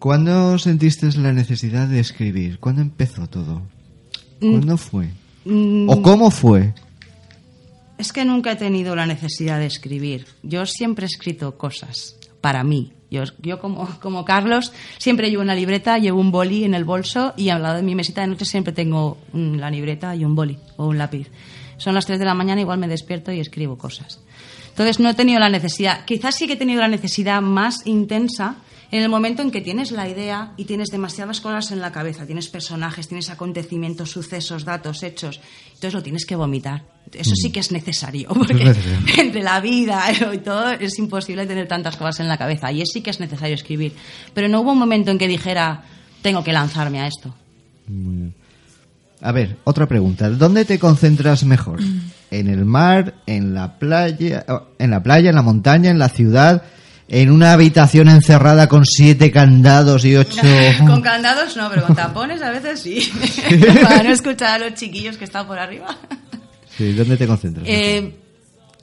¿Cuándo sentiste la necesidad de escribir? ¿Cuándo empezó todo? ¿Cuándo fue? Mm, ¿O cómo fue? Es que nunca he tenido la necesidad de escribir. Yo siempre he escrito cosas para mí, Yo, yo como, como Carlos siempre llevo una libreta, llevo un boli en el bolso y al lado de mi mesita de noche siempre tengo la libreta y un boli o un lápiz. Son las 3 de la mañana, igual me despierto y escribo cosas. Entonces no he tenido la necesidad, quizás sí que he tenido la necesidad más intensa en el momento en que tienes la idea y tienes demasiadas cosas en la cabeza, tienes personajes, tienes acontecimientos, sucesos, datos, hechos, entonces lo tienes que vomitar. Eso sí que es necesario, porque necesario. entre la vida y todo es imposible tener tantas cosas en la cabeza y es sí que es necesario escribir. Pero no hubo un momento en que dijera, tengo que lanzarme a esto. A ver, otra pregunta. ¿Dónde te concentras mejor? ¿En el mar, en la playa, en la playa, en la montaña, en la ciudad, en una habitación encerrada con siete candados y ocho? Con candados no, pero con tapones a veces sí. Para no escuchar a los chiquillos que están por arriba. Sí, ¿dónde te concentras? Eh,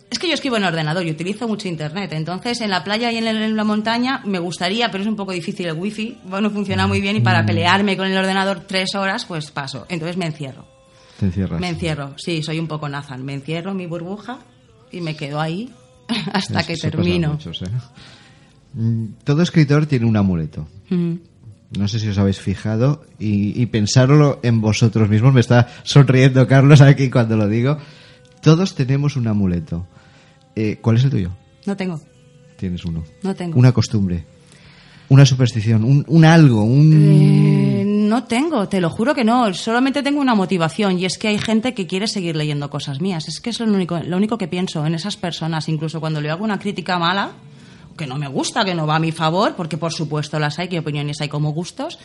es que yo escribo en ordenador y utilizo mucho internet. Entonces, en la playa y en, la montaña me gustaría, pero es un poco difícil el wifi. Bueno, funciona muy bien y para pelearme con el ordenador tres horas, pues paso. Entonces me encierro. Te encierras. Me encierro. Sí, soy un poco Nathan. Me encierro en mi burbuja y me quedo ahí hasta que Eso pasa a termino. muchos, ¿eh? Mm, Todo escritor tiene un amuleto. Mm. No sé si os habéis fijado y, y pensarlo en vosotros mismos. Me está sonriendo Carlos aquí cuando lo digo. Todos tenemos un amuleto. Eh, ¿Cuál es el tuyo? No tengo. Tienes uno. No tengo. Una costumbre. Una superstición. Un, un algo. Un... Eh, no tengo, te lo juro que no. Solamente tengo una motivación y es que hay gente que quiere seguir leyendo cosas mías. Es que es lo único, lo único que pienso en esas personas. Incluso cuando le hago una crítica mala, que no me gusta, que no va a mi favor, porque por supuesto las hay, que opiniones hay como gustos.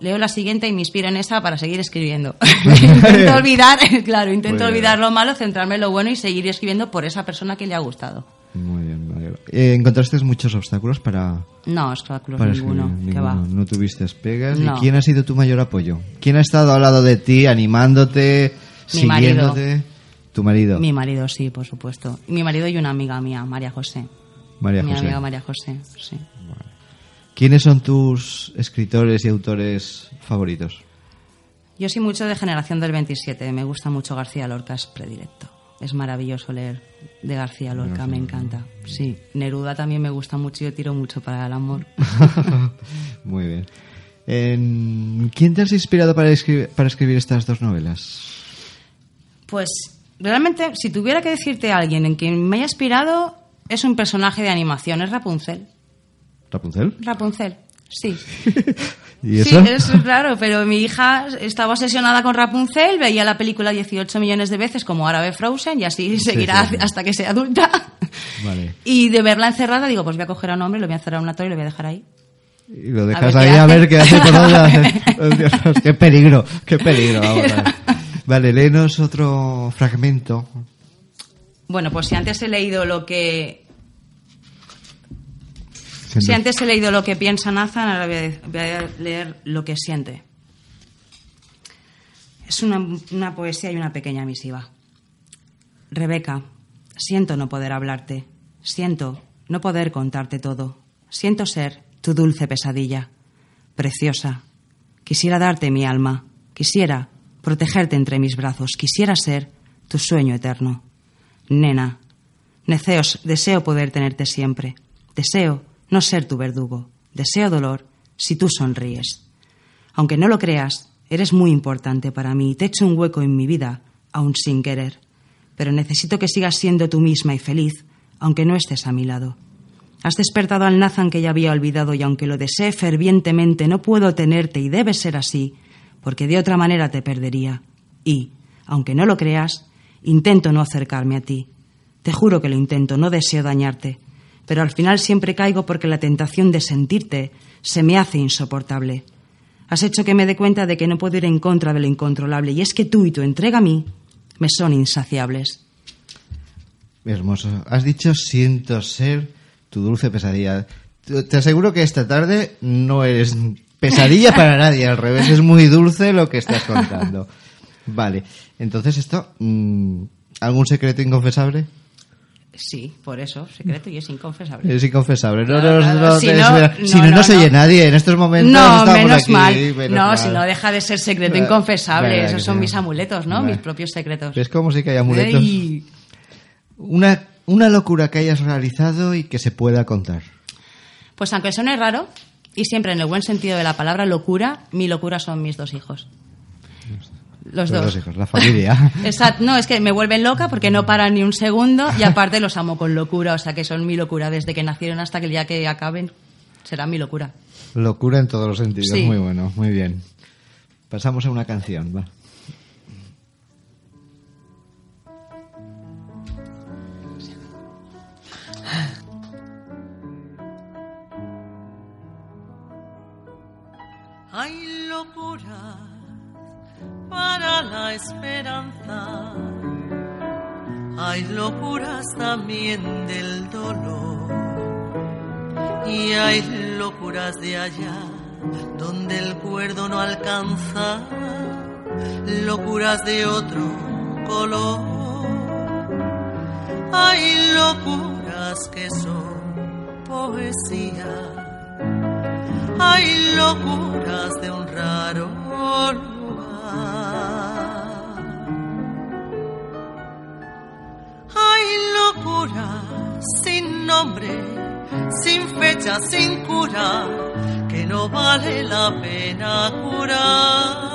Leo la siguiente y me inspiro en esa para seguir escribiendo. intento olvidar, claro, intento Muy bien. olvidar lo malo, centrarme en lo bueno y seguir escribiendo por esa persona que le ha gustado. Muy bien. Eh, ¿Encontraste muchos obstáculos para, No, obstáculos para ninguno. escribir? va. No tuviste pegas. No. ¿Y quién ha sido tu mayor apoyo? ¿Quién ha estado al lado de ti, animándote, Mi marido. siguiéndote? Tu marido. Mi marido, sí, por supuesto. Mi marido y una amiga mía, María José. María Mi José. amiga María José, sí. ¿Quiénes son tus escritores y autores favoritos? Yo soy mucho de generación del 27. Me gusta mucho García Lorca, es predilecto. Es maravilloso leer de García Lorca, me encanta. Sí, Neruda también me gusta mucho. Yo tiro mucho para el amor. Muy bien. En- ¿Quién te has inspirado para escribir, para escribir estas dos novelas? Pues realmente, si tuviera que decirte a alguien en quien me haya inspirado, es un personaje de animación, es Rapunzel. ¿Rapunzel? Rapunzel, sí. ¿Y eso? Sí, es claro, pero mi hija estaba obsesionada con Rapunzel, veía la película 18 millones de veces como árabe Frozen y así seguirá sí, sí. hasta que sea adulta. Vale. Y de verla encerrada, digo, pues voy a coger a un hombre, lo voy a encerrar en una torre y lo voy a dejar ahí. Y lo A dejas ahí a ver qué hace con otra. Oh, qué peligro, qué peligro. Vamos a. Vale, léenos otro fragmento. Bueno, pues si antes he leído lo que si antes he leído lo que piensa Nathan, ahora voy a, voy a leer lo que siente. Es una, una poesía y una pequeña misiva. Rebeca, siento no poder hablarte. Siento no poder contarte todo. Siento ser tu dulce pesadilla. Preciosa. Quisiera darte mi alma. Quisiera protegerte entre mis brazos. Quisiera ser tu sueño eterno. Nena, Neceos, deseo poder tenerte siempre. Deseo no ser tu verdugo. Deseo dolor si tú sonríes. Aunque no lo creas, eres muy importante para mí te echo un hueco en mi vida, aún sin querer. Pero necesito que sigas siendo tú misma y feliz, aunque no estés a mi lado. Has despertado al Nathan que ya había olvidado y aunque lo desee fervientemente, no puedo tenerte y debe ser así, porque de otra manera te perdería. Y, aunque no lo creas, intento no acercarme a ti. Te juro que lo intento, no deseo dañarte, pero al final siempre caigo porque la tentación de sentirte se me hace insoportable. Has hecho que me dé cuenta de que no puedo ir en contra de lo incontrolable, y es que tú y tu entrega a mí me son insaciables. Hermoso. Has dicho siento ser tu dulce pesadilla. Te te aseguro que esta tarde no eres pesadilla para nadie, al revés, es muy dulce lo que estás contando. Vale, entonces esto, mm, ¿algún secreto inconfesable? Sí, por eso, secreto y es inconfesable. Es inconfesable. No, Claro, no, claro. no, Si es- no- si no, se oye nadie. En estos momentos No, menos aquí, mal. menos no, mal. si no deja de ser secreto inconfesable. verdad Esos son mis amuletos, ¿no? Mis propios secretos. ¿Ves cómo sí que hay amuletos? Ey. Una, una locura que hayas realizado y que se pueda contar. Pues aunque suene raro, y siempre en el buen sentido de la palabra locura, mi locura son mis dos hijos. Los dos. hijos, la familia. Exacto, no, es que me vuelven loca porque no paran ni un segundo y aparte los amo con locura, o sea que son mi locura desde que nacieron hasta que el día que acaben será mi locura. Locura en todos los sentidos, Sí. muy bueno, muy bien. Pasamos a una canción, va. Hay locura para la esperanza. Hay locuras también del dolor. Y hay locuras de allá donde el cuerdo no alcanza. Locuras de otro color. Hay locuras que son poesía hay locuras de un raro lugar. Sin nombre, sin fecha, sin cura, que no vale la pena curar.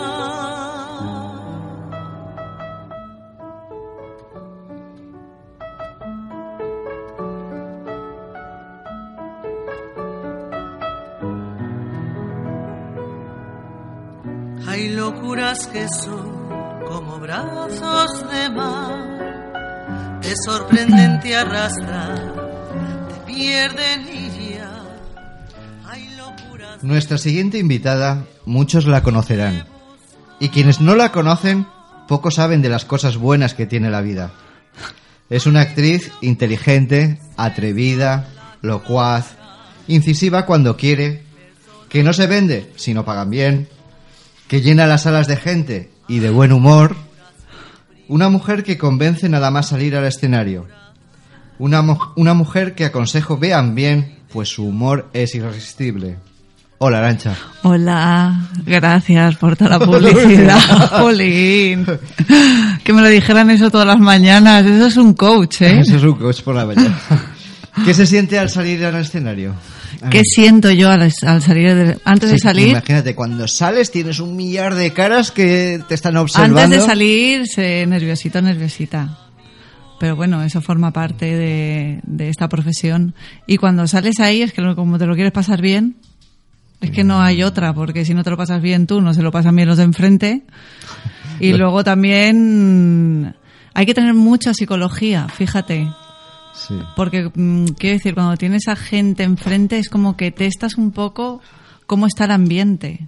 Hay locuras que son como brazos de mar, te sorprenden, te arrastran, te pierden y ya. Hay locuras Nuestra siguiente invitada, muchos la conocerán. Y quienes no la conocen, poco saben de las cosas buenas que tiene la vida. Es una actriz inteligente, atrevida, locuaz, incisiva cuando quiere, que no se vende si no pagan bien, que llena las salas de gente y de buen humor. Una mujer que convence nada más salir al escenario. Una, una mujer que aconsejo vean bien, pues su humor es irresistible. Hola, Arancha. Hola, gracias por toda la publicidad, Jolín. Que me lo dijeran eso todas las mañanas. Eso es un coach, ¿eh? Eso es un coach por la mañana. ¿Qué se siente al salir al escenario? ¿Qué siento yo al, al salir? de- antes de salir, Imagínate, cuando sales tienes un millar de caras que te están observando. antes de salir, se nerviosito, nerviosita. Pero bueno, eso forma parte de, de esta profesión. Y cuando sales ahí, es que lo- como te lo quieres pasar bien, es que no hay otra, porque si no te lo pasas bien tú, no se lo pasan bien los de enfrente. Y luego también hay que tener mucha psicología, fíjate. Sí. Porque, mm, quiero decir, cuando tienes a gente enfrente es como que testas un poco cómo está el ambiente.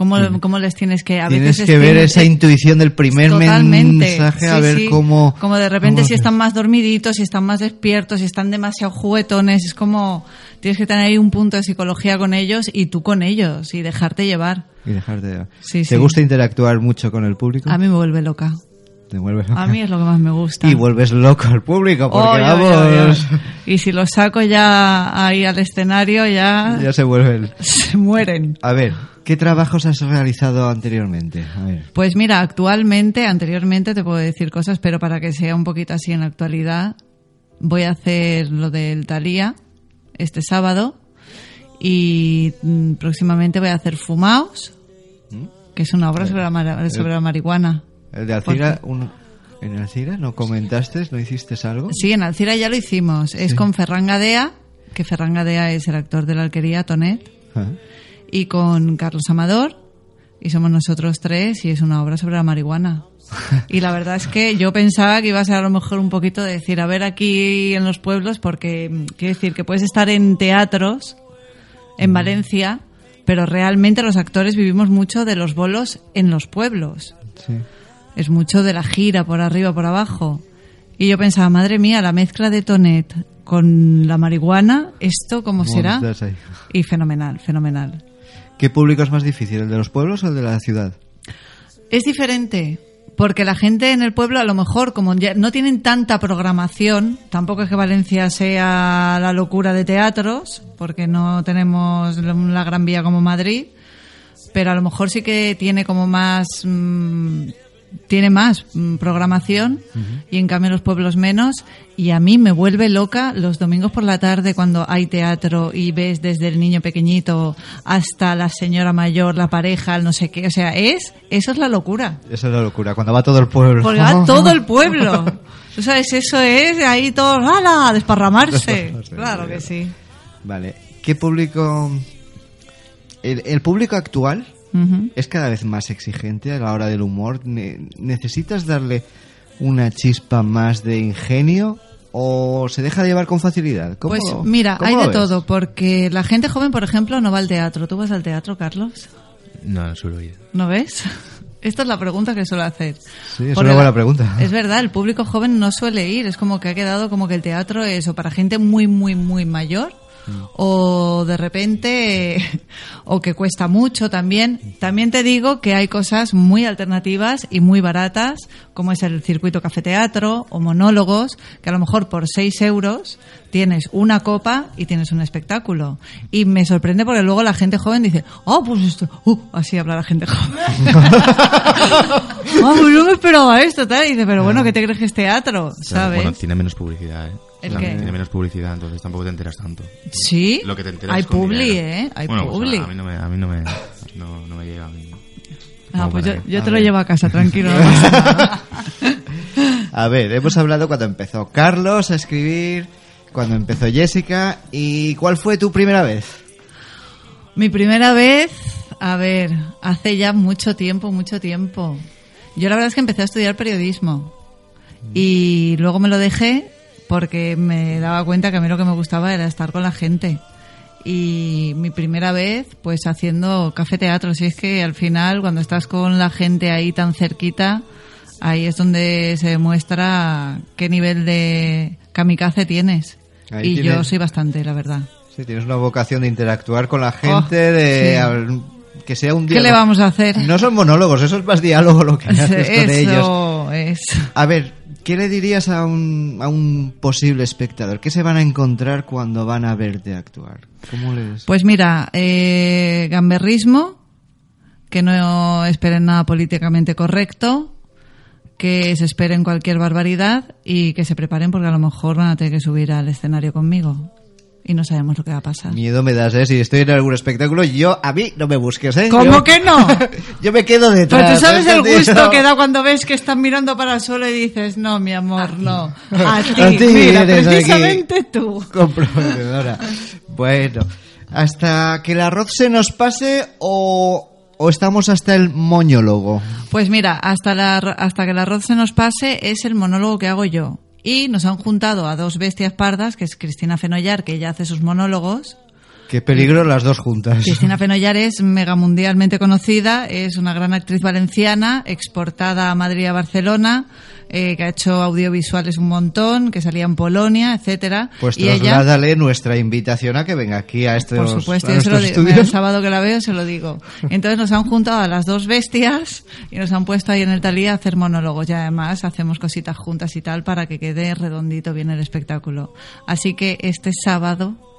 Cómo, cómo les tienes que... A Tienes veces que ver esa intuición del primer mensaje a ver cómo... Como de repente cómo si están más dormiditos, si están más despiertos, si están demasiado juguetones, es como... Tienes que tener ahí un punto de psicología con ellos y tú con ellos y dejarte llevar. Y dejarte... Sí, ¿Te gusta interactuar mucho con el público? A mí me vuelve loca. Te vuelves A mí es lo que más me gusta. Y vuelves loco al público, porque vamos... Y si los saco ya ahí al escenario, ya, Ya se vuelven... se mueren. A ver, ¿qué trabajos has realizado anteriormente? A ver. Pues mira, actualmente, anteriormente te puedo decir cosas, pero para que sea un poquito así en la actualidad, voy a hacer lo del Talía este sábado y mm, próximamente voy a hacer Fumaos, que es una obra sobre la, sobre la marihuana. El de Alcira, un- ¿en Alcira no comentaste? ¿No hiciste algo? Sí, en Alcira ya lo hicimos. Es con Ferran Gadea, que Ferran Gadea es el actor de la alquería Tonet, Ah. y con Carlos Amador, y somos nosotros tres, y es una obra sobre la marihuana. Y la verdad es que yo pensaba que iba a ser a lo mejor un poquito de decir, a ver aquí en los pueblos, porque mm, quiero decir que puedes estar en teatros, en Valencia, pero realmente los actores vivimos mucho de los bolos en los pueblos. Sí. Es mucho de la gira por arriba, por abajo. Y yo pensaba, madre mía, la mezcla de Tonet con la marihuana, ¿esto cómo será? Y fenomenal, fenomenal. ¿Qué público es más difícil, el de los pueblos o el de la ciudad? Es diferente, porque la gente en el pueblo a lo mejor, como ya no tienen tanta programación, tampoco es que Valencia sea la locura de teatros, porque no tenemos la gran vía como Madrid, pero a lo mejor sí que tiene como más mm, tiene más mm, programación y en cambio los pueblos menos. Y a mí me vuelve loca los domingos por la tarde cuando hay teatro y ves desde el niño pequeñito hasta la señora mayor, la pareja, el no sé qué. O sea, es, eso es la locura. Esa es la locura, cuando va todo el pueblo. Porque va todo el pueblo. Tú sabes, eso es ahí todos, ¡hala! Desparramarse. Desparramarse, Claro que sí. Vale. ¿Qué público... El, el público actual Es cada vez más exigente a la hora del humor. Ne- ¿Necesitas darle una chispa más de ingenio o se deja llevar con facilidad? ¿Cómo- Pues mira, cómo hay de ves? todo, porque la gente joven, por ejemplo, no va al teatro. ¿Tú vas al teatro, Carlos? No, no suelo ir. ¿No ves? Esta es la pregunta que suelo hacer. Sí, es Porque una buena la- pregunta. Es verdad, el público joven no suele ir. Es como que ha quedado como que el teatro es o para gente muy, muy, muy mayor. O de repente o que cuesta mucho también. También te digo que hay cosas muy alternativas y muy baratas, como es el circuito cafeteatro o monólogos, que a lo mejor por 6 euros tienes una copa y tienes un espectáculo. Y me sorprende porque luego la gente joven dice, oh, pues esto, uh, así habla la gente joven. Ah, pues no me esperaba esto, tal. Y dice, pero bueno, ¿qué te crees que es teatro? ¿Sabes? Bueno, tiene menos publicidad, ¿eh? ¿El qué? Tiene menos publicidad, entonces tampoco te enteras tanto. Sí, Lo que te enteras hay publi, dinero. ¿eh? Hay Bueno, pues, publi. a mí no me, a mí no me, no, no me llega a mí. Ah, pues yo, te lo llevo a casa, tranquilo. A ver, hemos hablado cuando empezó Carlos a escribir, cuando empezó Jessica y ¿cuál fue tu primera vez? Mi primera vez, a ver, hace ya mucho tiempo, mucho tiempo. Yo la verdad es que empecé a estudiar periodismo y luego me lo dejé porque me daba cuenta que a mí lo que me gustaba era estar con la gente. Y mi primera vez, pues haciendo café teatro. Si es que al final, cuando estás con la gente ahí tan cerquita, ahí es donde se demuestra qué nivel de kamikaze tienes. Ahí y yo soy bastante, la verdad. Sí, tienes una vocación de interactuar con la gente, Oh, de sí. que sea un ¿Qué diálogo. le vamos a hacer? No son monólogos, eso es más diálogo lo que haces con ellos. Eso es. A ver, ¿qué le dirías a un, a un posible espectador? ¿Qué se van a encontrar cuando van a verte actuar? ¿Cómo les...? Pues mira, eh, gamberrismo, que no esperen nada políticamente correcto, que se esperen cualquier barbaridad y que se preparen porque a lo mejor van a tener que subir al escenario conmigo. Y no sabemos lo que va a pasar. Miedo me das, ¿eh? Si estoy en algún espectáculo, yo, a mí no me busques, ¿eh? ¿Cómo Yo- que no? yo me quedo detrás. Pero tú sabes el ¿entendido? gusto que da cuando ves que están mirando para el suelo y dices, no, mi amor, no. A ti, A ti, mira, aquí. precisamente tú. Comprometedora. Bueno, hasta que el arroz se nos pase o, o estamos hasta el moñólogo. Pues mira, hasta, la, hasta que el arroz se nos pase es el monólogo que hago yo. Y nos han juntado a dos bestias pardas, que es Cristina Fenollar, que ella hace sus monólogos. Qué peligro las dos juntas. Cristina Fenollar es mega mundialmente conocida, es una gran actriz valenciana, exportada a Madrid y a Barcelona, eh, que ha hecho audiovisuales un montón, que salía en Polonia, etcétera. Pues y ella, trasládale nuestra invitación a que venga aquí a este por supuesto, yo se lo digo, el sábado que la veo se lo digo. Entonces nos han juntado a las dos bestias y nos han puesto ahí en el talía a hacer monólogos y además hacemos cositas juntas y tal para que quede redondito bien el espectáculo. Así que este sábado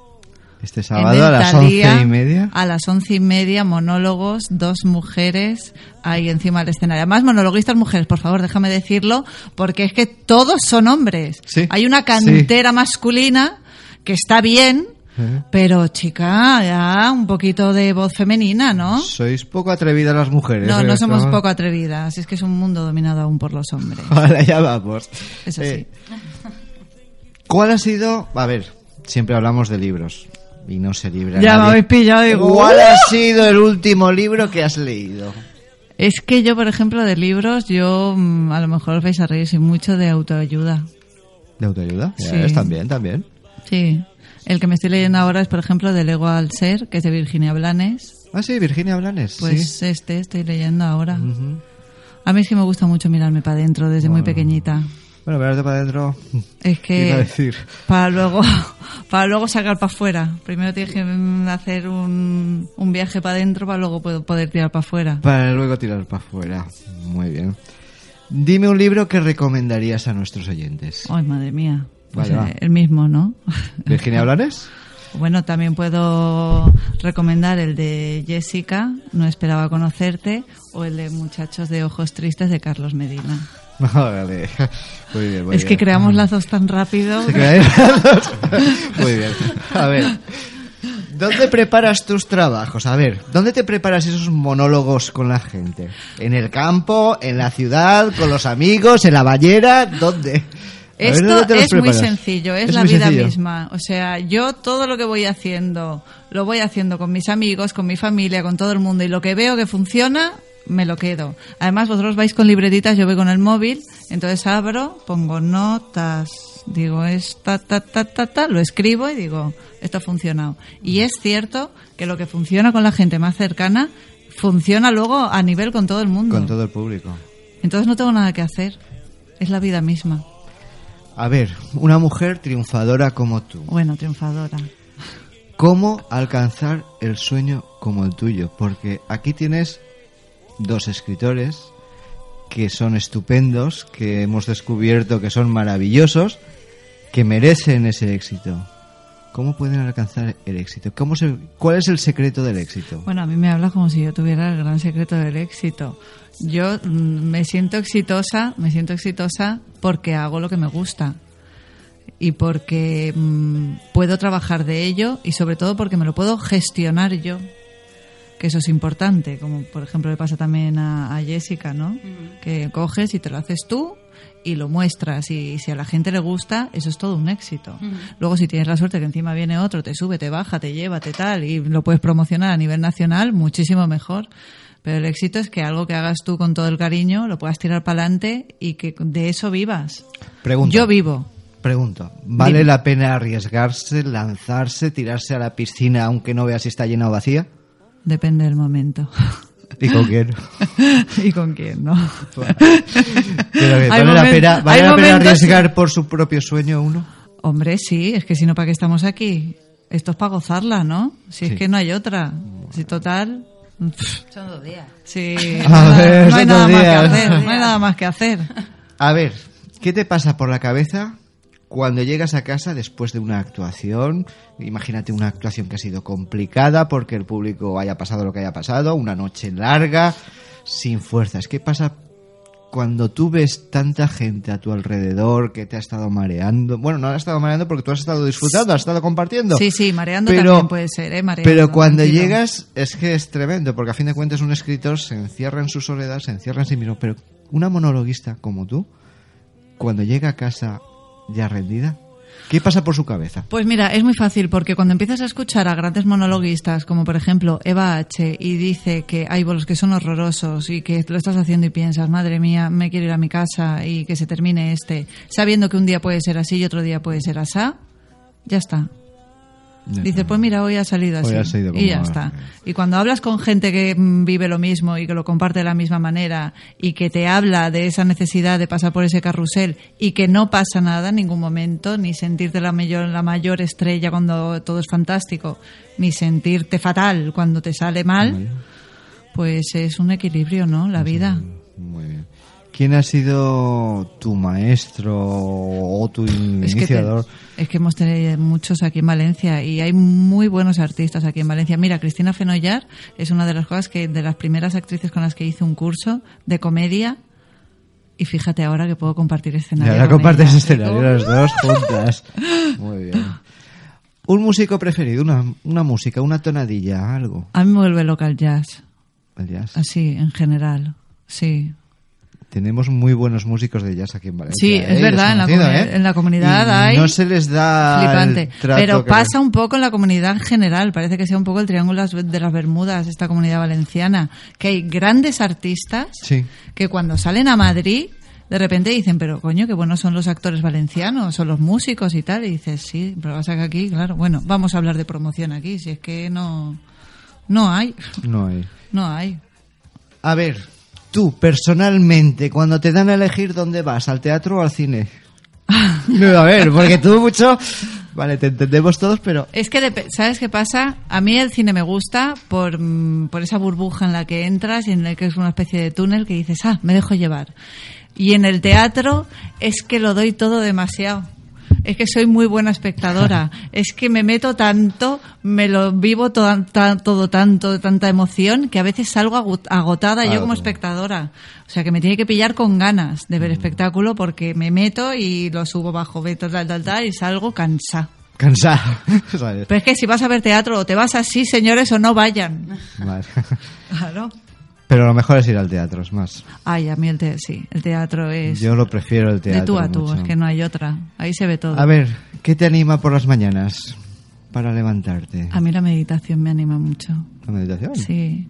Este sábado a las once y media. A las once y media, monólogos, dos mujeres ahí encima del escenario. Además, monologuistas mujeres, por favor, déjame decirlo, porque es que todos son hombres. Sí, Hay una cantera masculina que está bien, Eh. pero chica, ya un poquito de voz femenina, ¿no? Sois poco atrevidas las mujeres. No, ¿eh? no somos poco atrevidas. Es que es un mundo dominado aún por los hombres. Vale, ya vamos. Eso Eh, sí. ¿Cuál ha sido? A ver, siempre hablamos de libros y no se libra. Ya me nadie. habéis pillado, digo, ¿Cuál ha sido el último libro que has leído? Es que yo, por ejemplo, de libros, yo mm, a lo mejor os vais a reír, soy mucho de autoayuda. ¿De autoayuda? Sí. también, también. Sí. El que me estoy leyendo ahora es, por ejemplo, del ego al ser, que es de Virginia Blanes. Ah, sí, Virginia Blanes. Pues sí. este estoy leyendo ahora. A mí sí me gusta mucho mirarme para adentro desde muy pequeñita. Bueno, mirarte para adentro. Es ¿Qué iba a que decir? para luego para luego sacar para afuera. Primero tienes que hacer un, un viaje para adentro para luego poder, tirar para afuera. Para luego tirar para afuera. Muy bien. Dime un libro que recomendarías a nuestros oyentes. Ay, madre mía. Pues, Vale, eh, el mismo, ¿no? ¿Virginia Blanes? Bueno, también puedo recomendar el de Jessica, No esperaba conocerte, o el de Muchachos de Ojos Tristes de Carlos Medina. Vale. Muy bien, muy es que creamos lazos tan rápido. Se lazos. Muy bien. A ver. ¿Dónde preparas tus trabajos? A ver, ¿dónde te preparas esos monólogos con la gente? ¿En el campo? ¿En la ciudad? ¿Con los amigos? ¿En la bañera? ¿Dónde? A ver, Esto ¿dónde te los es muy sencillo, es, Es la vida sencillo. misma. O sea, yo todo lo que voy haciendo, lo voy haciendo con mis amigos, con mi familia, con todo el mundo, y lo que veo que funciona, me lo quedo. Además, vosotros vais con libretitas, yo voy con el móvil, entonces abro, pongo notas, digo, esta, ta, ta, ta, ta, lo escribo y digo, esto ha funcionado. Y es cierto que lo que funciona con la gente más cercana, funciona luego a nivel con todo el mundo. Con todo el público. Entonces no tengo nada que hacer. Es la vida misma. A ver, una mujer triunfadora como tú. Bueno, triunfadora. ¿Cómo alcanzar el sueño como el tuyo? Porque aquí tienes dos escritores que son estupendos, que hemos descubierto que son maravillosos, que merecen ese éxito. ¿Cómo pueden alcanzar el éxito? ¿Cómo se, ¿Cuál es el secreto del éxito? Bueno, a mí me habla como si yo tuviera el gran secreto del éxito. Yo mm, me siento exitosa, me siento exitosa porque hago lo que me gusta y porque mm, puedo trabajar de ello y sobre todo porque me lo puedo gestionar yo, que eso es importante, como por ejemplo le pasa también a, a Jessica, ¿no? Que coges y te lo haces tú y lo muestras y si a la gente le gusta, eso es todo un éxito. Luego si tienes la suerte que encima viene otro, te sube, te baja, te lleva, te tal y lo puedes promocionar a nivel nacional, muchísimo mejor. Pero el éxito es que algo que hagas tú con todo el cariño lo puedas tirar para adelante y que de eso vivas. Pregunta. Yo vivo. Pregunto, ¿vale Dime. la pena arriesgarse, lanzarse, tirarse a la piscina aunque no veas si está llena o vacía? Depende del momento. ¿Y con quién? ¿Y con quién, no? Pero ¿Vale la pena, hay vale la pena arriesgar por su propio sueño uno? Hombre, sí, es que si no, ¿para qué estamos aquí? Esto es para gozarla, ¿no? Si Sí. es que no hay otra. Si total... Son dos días. Sí, A no, hay ver, nada- no hay son nada dos más que días. hacer, no hay nada más que hacer. A ver, ¿qué te pasa por la cabeza cuando llegas a casa después de una actuación? Imagínate una actuación que ha sido complicada porque el público haya pasado lo que haya pasado, una noche larga, sin fuerzas. ¿Qué pasa cuando tú ves tanta gente a tu alrededor que te ha estado mareando? Bueno, no ha estado mareando porque tú has estado disfrutando, has estado compartiendo. Sí, sí, mareando Pero- también puede ser, ¿eh? Mareando, Pero cuando tranquilo. llegas es que es tremendo, porque a fin de cuentas un escritor se encierra en su soledad, se encierra en sí mismo, pero una monologuista como tú, cuando llega a casa ya rendida, ¿qué pasa por su cabeza? Pues mira, es muy fácil porque cuando empiezas a escuchar a grandes monologuistas como por ejemplo Eva H. y dice que hay bolos que son horrorosos y que lo estás haciendo y piensas, madre mía, me quiero ir a mi casa y que se termine este, sabiendo que un día puede ser así y otro día puede ser asá, ya está. Dices, pues mira, hoy ha salido así. Ha salido y ya está. Y cuando hablas con gente que vive lo mismo y que lo comparte de la misma manera y que te habla de esa necesidad de pasar por ese carrusel y que no pasa nada en ningún momento, ni sentirte la mayor, la mayor estrella cuando todo es fantástico, ni sentirte fatal cuando te sale mal, pues es un equilibrio, ¿no? La vida. Muy bien. ¿Quién ha sido tu maestro o tu Es que, te- iniciador? es que hemos tenido muchos aquí en Valencia y hay muy buenos artistas aquí en Valencia. Mira, Cristina Fenollar es una de las cosas que de las primeras actrices con las que hice un curso de comedia y fíjate ahora que puedo compartir Y escenario. ahora compartes ella. escenario las dos juntas. Muy bien. Un músico preferido, una, una música, una tonadilla, algo. A mí me vuelve loca el jazz, El jazz. así en general. Sí, Tenemos muy buenos músicos de jazz aquí en Valencia. Sí, ¿eh? es verdad, en la, ¿eh? en la comunidad Y hay... No se les da. Flipante. Pero que- pasa un poco en la comunidad en general. Parece que sea un poco el triángulo de las Bermudas, esta comunidad valenciana. Que hay grandes artistas Sí. que cuando salen a Madrid, de repente dicen, pero coño, qué buenos son los actores valencianos, son los músicos y tal. Y dices, sí, pero pasa que aquí, claro. Bueno, vamos a hablar de promoción aquí, si es que no. No hay. No hay. No hay. A ver, tú, personalmente, cuando te dan a elegir dónde vas, al teatro o al cine. No, a ver, porque tú mucho. Vale, te entendemos todos, pero. Es que, dep- ¿sabes qué pasa? A mí el cine me gusta por, mm, por esa burbuja en la que entras y en el que es una especie de túnel que dices, ah, me dejo llevar. Y en el teatro es que lo doy todo demasiado. Es que soy muy buena espectadora. es que me meto tanto, me lo vivo todo, todo tanto, de tanta emoción, que a veces salgo agotada yo Ah, como claro. espectadora. O sea, que me tiene que pillar con ganas de ver espectáculo porque me meto y lo subo bajo, ve tal, tal, tal, y salgo cansada. Cansado. Pero es que si vas a ver teatro, o te vas así, señores, o no vayan. Vale. Claro. Pero lo mejor es ir al teatro, es más. Ay, a mí el teatro, sí, el teatro es Yo lo prefiero el teatro. de tú a tú, mucho. es que no hay otra. Ahí se ve todo. A ver, ¿qué te anima por las mañanas para levantarte? A mí la meditación me anima mucho. ¿La meditación? Sí.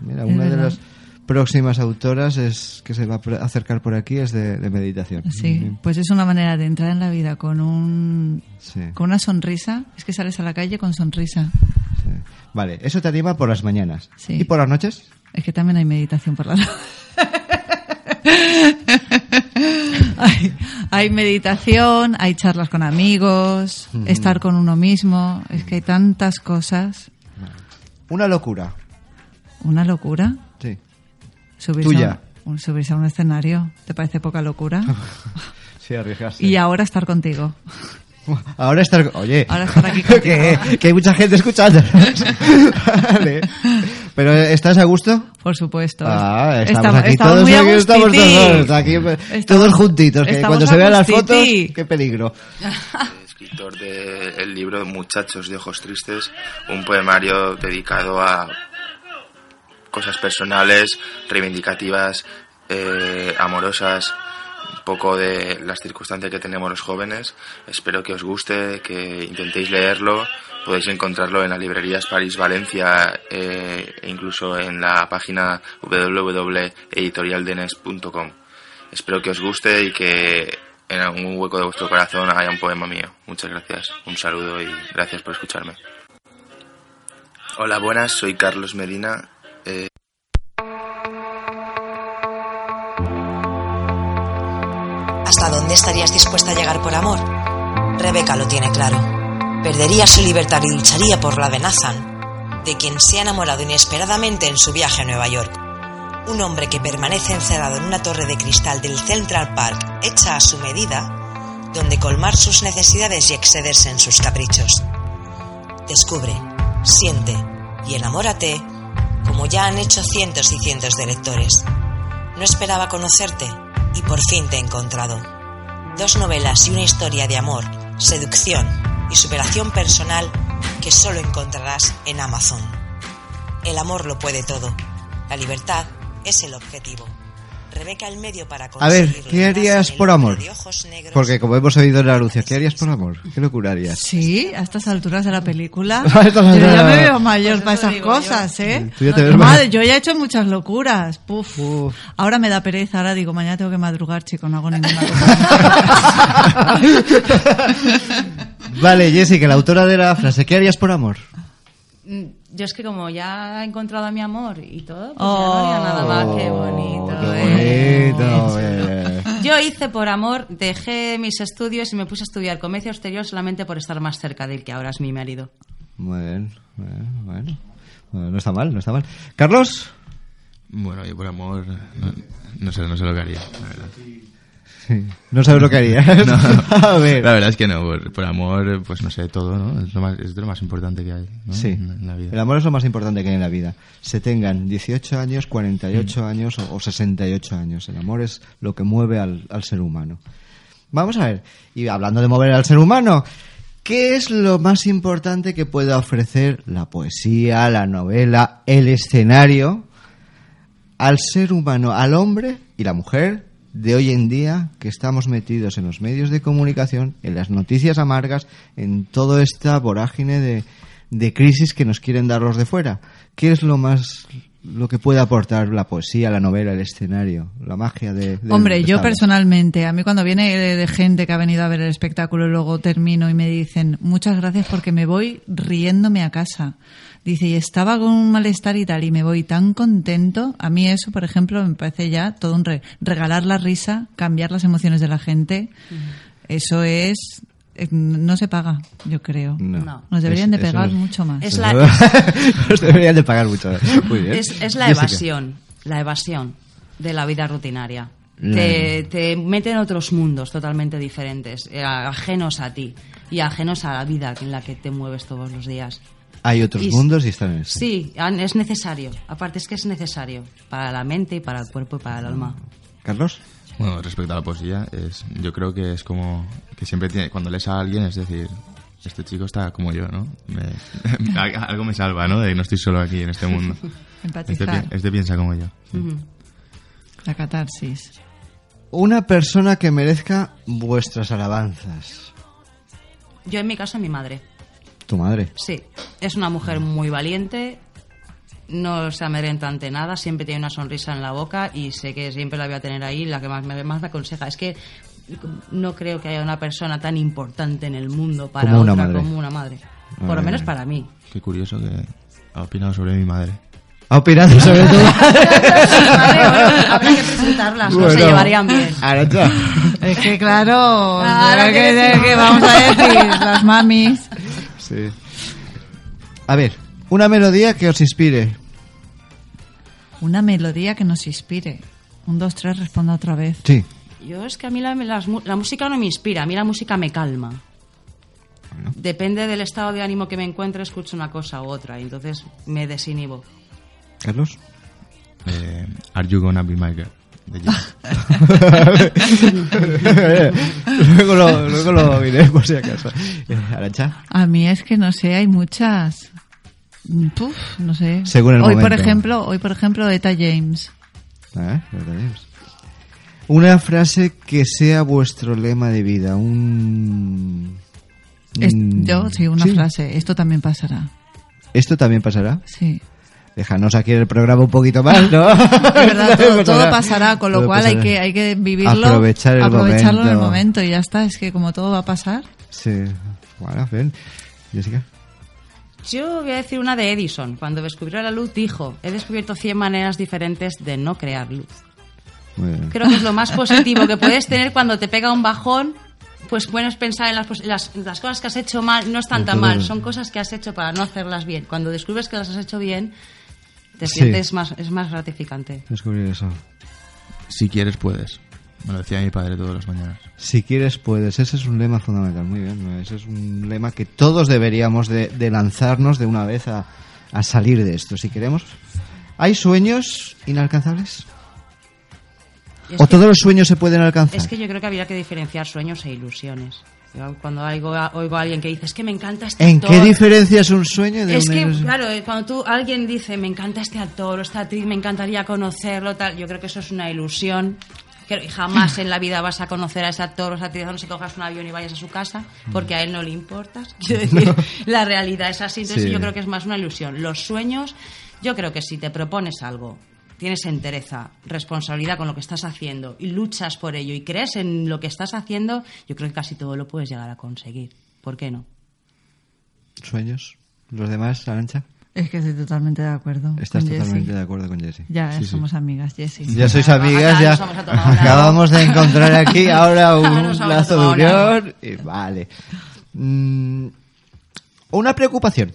Mira, es una de verdad. las próximas autoras es que se va a acercar por aquí es de, de meditación. Sí, pues es una manera de entrar en la vida con un Sí, con una sonrisa. Es que sales a la calle con sonrisa. sí. Vale, eso te anima por las mañanas. Sí. ¿Y por las noches? Es que también hay meditación por la noche. hay, hay meditación, hay charlas con amigos, estar con uno mismo. Es que hay tantas cosas. Una locura. Una locura. Sí. Subirse, Tuya. A, un- subirse a un escenario. ¿Te parece poca locura? Sí, arriesgarse. Y ahora estar contigo. Ahora estar... Oye, Ahora estar aquí que, contigo. que hay mucha gente escuchando. Vale. ¿Pero estás a gusto? Por supuesto. Ah, estamos, Estamos- aquí estamos todos, aquí estamos todos, aquí, Estamos- todos juntitos, que cuando se vean las fotos, qué peligro. escritor del libro Muchachos de Ojos Tristes, un poemario dedicado a cosas personales, reivindicativas, eh, amorosas, un poco de las circunstancias que tenemos los jóvenes. Espero que os guste, que intentéis leerlo. Podéis encontrarlo en las librerías París Valencia eh, e incluso en la página www.editorialdenes.com. Espero que os guste y que en algún hueco de vuestro corazón haya un poema mío. Muchas gracias. Un saludo y gracias por escucharme. Hola, buenas. Soy Carlos Medina. Eh, ¿Hasta dónde estarías dispuesta a llegar por amor? Rebeca lo tiene claro. Perdería su libertad y lucharía por la de Nathan, de quien se ha enamorado inesperadamente en su viaje a Nueva York. Un hombre que permanece encerrado en una torre de cristal del Central Park hecha a su medida, donde colmar sus necesidades y excederse en sus caprichos. Descubre, siente y enamórate como ya han hecho cientos y cientos de lectores. No esperaba conocerte y por fin te he encontrado. Dos novelas y una historia de amor, seducción y superación personal que solo encontrarás en Amazon. El amor lo puede todo. La libertad es el objetivo. Rebeca el medio para A ver. ¿qué harías por amor? Porque como hemos oído en la anuncia, ¿qué harías por amor? ¿Qué locura harías? Sí, a estas alturas de la película. A estas yo ya me veo mayor Pues para esas cosas, ¿eh? Tú ya te Madre, yo ya he hecho muchas locuras. Puf. Uf. Ahora me da pereza. Ahora digo, mañana tengo que madrugar, chico. No hago ninguna cosa. Vale, Jessica, la autora de la frase, ¿qué harías por amor? Mm, Yo es que como ya he encontrado a mi amor y todo, pues Oh, ya no haría nada más. Qué bonito. Qué bonito, eh. Yo hice por amor, dejé mis estudios y me puse a estudiar comercio exterior solamente por estar más cerca de él, que ahora es mi marido. Muy bien, bueno, bueno. Bueno, No está mal, no está mal. ¿Carlos? Bueno, yo por amor, no, no sé, no sé lo que haría, la verdad. Sí. No sabes lo que harías. No, A ver. La verdad es que no, por, por amor, pues no sé, todo, ¿no? Es, lo más, es de lo más importante que hay, ¿no? Sí, En, en la vida. el amor es lo más importante que hay en la vida. Se tengan 18 años, 48 Mm. años o, o 68 años. El amor es lo que mueve al, al ser humano. Vamos a ver, y hablando de mover al ser humano, ¿qué es lo más importante que pueda ofrecer la poesía, la novela, el escenario al ser humano, al hombre y la mujer de hoy en día que estamos metidos en los medios de comunicación, en las noticias amargas, en toda esta vorágine de, de crisis que nos quieren dar los de fuera? ¿Qué es lo más lo que puede aportar la poesía, la novela, el escenario, la magia de... del Hombre, yo personalmente, a mí cuando viene de, de gente que ha venido a ver el espectáculo y luego termino y me dicen muchas gracias porque me voy riéndome a casa. Dice, y estaba con un malestar y tal, y me voy tan contento. A mí eso, por ejemplo, me parece ya todo un... re- regalar la risa, cambiar las emociones de la gente. Eso es... eh, No se paga, yo creo. No. No. Nos deberían Es- de pegar es- mucho más. Es la, Nos deberían de pagar mucho. Muy bien. es, es la Jessica. evasión, la evasión de la vida rutinaria. te, te mete en otros mundos totalmente diferentes, eh, ajenos a ti y ajenos a la vida en la que te mueves todos los días. Hay otros Y- mundos y están en este. Sí, es necesario. Aparte es que es necesario para la mente y para el cuerpo y para el alma. Carlos. Bueno, respecto a la poesía, es, yo creo que es como que siempre tiene, cuando lees a alguien, es decir, este chico está como yo, ¿no? Me- algo me salva, ¿no? De que no estoy solo aquí en este mundo. Este, Empatizar. pi- este piensa como yo. La catarsis. Una persona que merezca vuestras alabanzas. Yo en mi caso mi madre. Tu madre. Sí, es una mujer muy valiente, no se amedrenta ante nada, siempre tiene una sonrisa en la boca y sé que siempre la voy a tener ahí, la que más me, más me aconseja. Es que no creo que haya una persona tan importante en el mundo para Como una otra madre. como una madre. Por lo menos para mí. Qué curioso que ha opinado sobre mi madre. Ha opinado sobre todo. Madre, bueno, habría que presentarlas, no se Bueno. llevarían bien. Arancha. Es que claro, ¿qué, que decimos. qué vamos a decir? Las mamis. Sí. A ver, una melodía que os inspire. Una melodía que nos inspire. Un, dos, tres, responda otra vez. Sí. Yo es que a mí la, música no me inspira, a mí la música me calma. Depende del estado de ánimo que me encuentre, escucho una cosa u otra y entonces me desinhibo. Carlos. Eh, Are You Gonna Be My Girl? De luego, lo, luego lo diré por si acaso. Eh, Arancha. A mí es que no sé, hay muchas. Puf, no sé. Según el hoy por ejemplo, hoy por ejemplo Eta James. Ah, ¿eh? Lo tenemos. Una frase que sea vuestro lema de vida. Un. Es- yo sí, una sí. frase. Esto también pasará. ¿Esto también pasará? Sí. Déjanos aquí el programa un poquito más, ¿no? Verdad, todo, todo pasará, con lo Todo cual hay que, hay que vivirlo, Aprovechar el aprovecharlo en el momento. momento y ya está. Es que como todo va a pasar. Sí. Bueno, bien. Jessica. Yo voy a decir una de Edison. Cuando descubrió la luz dijo, he descubierto 100 maneras diferentes de no crear luz. Muy bien. Creo que es lo más positivo que puedes tener cuando te pega un bajón. Pues bueno es pensar en las, las cosas que has hecho mal, no están tan mal, son cosas que has hecho para no hacerlas bien. Cuando descubres que las has hecho bien, te Sí. sientes más, es más gratificante. Descubrir eso. Si quieres, puedes. Me lo decía mi padre todas las mañanas. Si quieres, puedes. Ese es un lema fundamental. Muy bien. Ese es un lema que todos deberíamos de, de lanzarnos de una vez a, a salir de esto, si queremos. ¿Hay sueños inalcanzables? ¿O que- todos los sueños se pueden alcanzar? Es que yo creo que habría que diferenciar sueños e ilusiones. Yo cuando oigo a, oigo a alguien que dice, es que me encanta este ¿En actor. qué diferencia es un sueño de Es que, ilusión? claro, eh, cuando tú, alguien dice, me encanta este actor o esta actriz, me encantaría conocerlo, tal, yo creo que eso es una ilusión. Que jamás en la vida vas a conocer a ese actor o esa actriz, no se cojas un avión y vayas a su casa, porque a él no le importas. Quiero decir, la realidad es así. Entonces Sí. yo creo que es más una ilusión. Los sueños, yo creo que si te propones algo, tienes entereza, responsabilidad con lo que estás haciendo y luchas por ello y crees en lo que estás haciendo, yo creo que casi todo lo puedes llegar a conseguir. ¿Por qué no? ¿Sueños? ¿Los demás, Arancha? Es que estoy totalmente de acuerdo. Estás con Jessie. totalmente de acuerdo con Jessie. Ya Sí, sí. somos amigas, Jessie. Ya sois amigas, ya acabamos de encontrar aquí ahora un lazo de unión. y vale. Mm, una preocupación.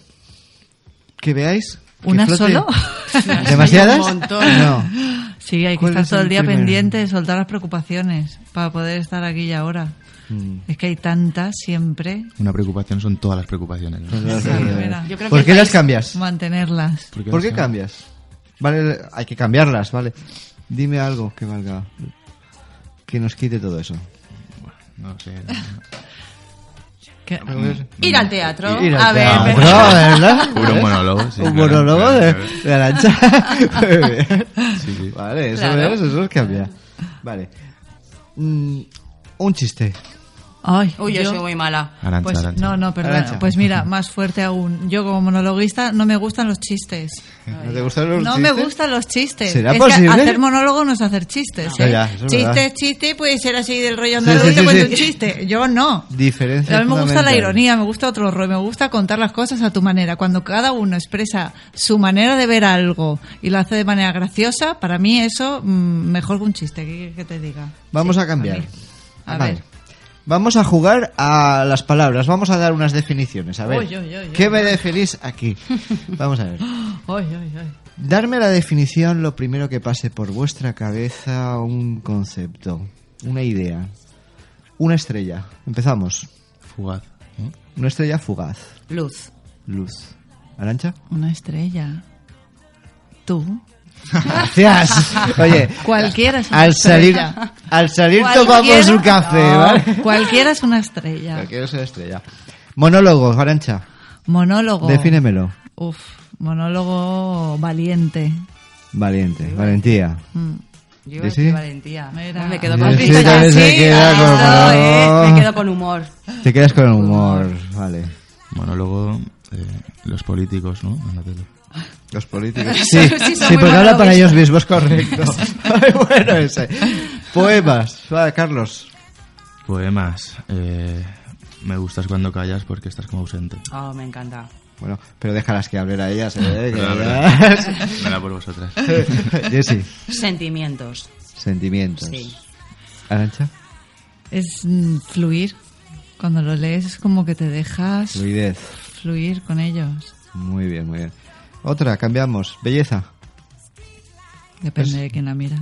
Que veáis. ¿Una flote- solo? ¿Demasiadas? Un montón. No. Sí, hay que ¿Cuál estar es todo el día primer? pendiente de soltar las preocupaciones para poder estar aquí y ahora. Mm. Es que hay tantas siempre. Una preocupación son todas las preocupaciones. ¿no? primera. Yo creo ¿Por que qué las cambias? Mantenerlas. ¿Por qué cambias? Vale, hay que cambiarlas, vale. Dime algo que valga. Que nos quite todo eso. No sé. Ir al teatro. Ir al a ver, pero- ¿verdad? Monólogo, sí, un claro, monólogo claro, de, claro. de Arancha. Muy bien. Sí, sí. Vale, eso Claro. es, eso es cambia. Vale. Mm, un chiste. Ay, Uy, yo, yo- soy muy mala. Arancha, Pues, Arancha. no, no, perdón. Arantxa. Pues mira, más fuerte aún. Yo como monologuista no me gustan los chistes. ¿No te gustan los No chistes? me gustan los chistes. ¿Será es posible? Que hacer monólogo no es hacer chistes. No. ¿eh? Ya, es chiste, verdad. chiste, puede ser así del rollo andaluz sí, y te sí, cuento sí. un chiste. Yo no. Diferencia A mí me gusta la ironía, me gusta otro rollo, me gusta contar las cosas a tu manera. Cuando cada uno expresa su manera de ver algo y lo hace de manera graciosa, para mí eso mm, mejor que un chiste, que, que te diga. Vamos Sí, a cambiar. A Vale. ver. Vamos a jugar a las palabras. Vamos a dar unas definiciones. A ver, ¿qué me definís aquí? Vamos a ver. Darme la definición, lo primero que pase por vuestra cabeza, un concepto, una idea. Una estrella. Empezamos. Fugaz. ¿no? Una estrella fugaz. Luz. Luz. ¿Arancha? Una estrella. Tú. Gracias. Oye, Cualquiera es una al salir, estrella. al salir tomamos un café, No, ¿vale? Cualquiera es una estrella. Cualquiera es una estrella. Monólogo, Arancha. Monólogo. Defínemelo. Uf, monólogo valiente. Valiente, valentía. Mm. Yo ¿Sí, valentía. Mira. Me quedo con sí, se eh, Me quedo humor. Te quedas con humor, vale. Monólogo, eh, los políticos, ¿no? En la tele. Los políticos. Sí, Sí, sí, porque habla para ellos mismos, correcto. Bueno ese. Poemas. Va, Carlos. Poemas. eh, me gustas cuando callas porque estás como ausente. Oh, me encanta. Bueno, pero déjalas que hablen a ellas, ¿eh? Que. Venga por vosotras. Jessy, Sentimientos. sentimientos. Sí. Arancha, Es mm, fluir. Cuando lo lees es como que te dejas fluidez. fluir con ellos. Muy bien, muy bien. Otra, cambiamos. Belleza. Depende de quién la mira.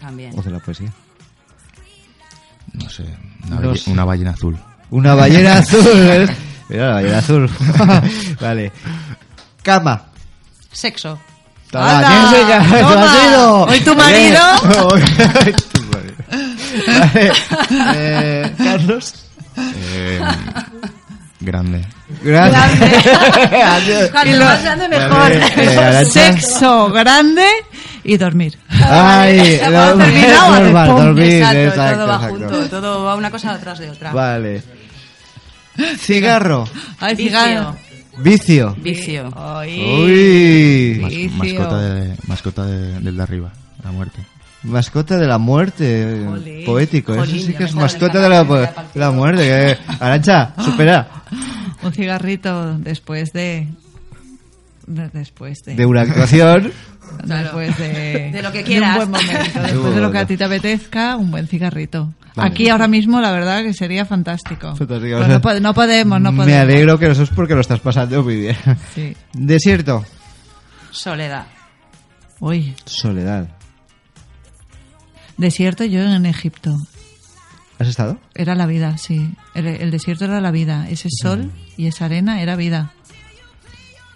También. O de la poesía. No sé. Una, No balle- sé. una ballena azul. Una ballena azul. ¿eh? Mira la ballena azul. vale. Cama. Sexo. Toma, ¡Hala! Jessica, ¿te Toma. has ido? ¿Hoy tu marido? Hoy tu marido. Vale. Eh, Carlos. Eh, grande. Gracias. Adiós. Cuanto más grande, mejor. Vale, eh. Sexo grande y dormir. Ay, ha terminado, es normal, dormir, exacto, exacto, todo va exacto. junto. Todo va una cosa detrás de otra. Vale. Cigarro. Ay, Vicio. cigarro. Vicio. Uy. Mas- Vicio. mascota de, mascota de- del de arriba. La muerte. Mascota de la muerte. Jolín. Poético. Eso Jolín, sí que es mascota la de la, la muerte. que- Arancha, supera. Un cigarrito después de... de- después de... De una actuación. Después de... De lo que de quieras. un buen momento. Después de lo que a ti te apetezca, un buen cigarrito. Vale. Aquí ahora mismo, la verdad, que sería fantástico. Fantástico, Pero sea, no, no podemos, no podemos. Me alegro que eso es porque lo estás pasando muy bien. Sí. Desierto. Soledad. Uy, Soledad. desierto yo en Egipto. ¿Has estado? Era la vida, sí. El, el desierto era la vida. Ese sol y esa arena era vida.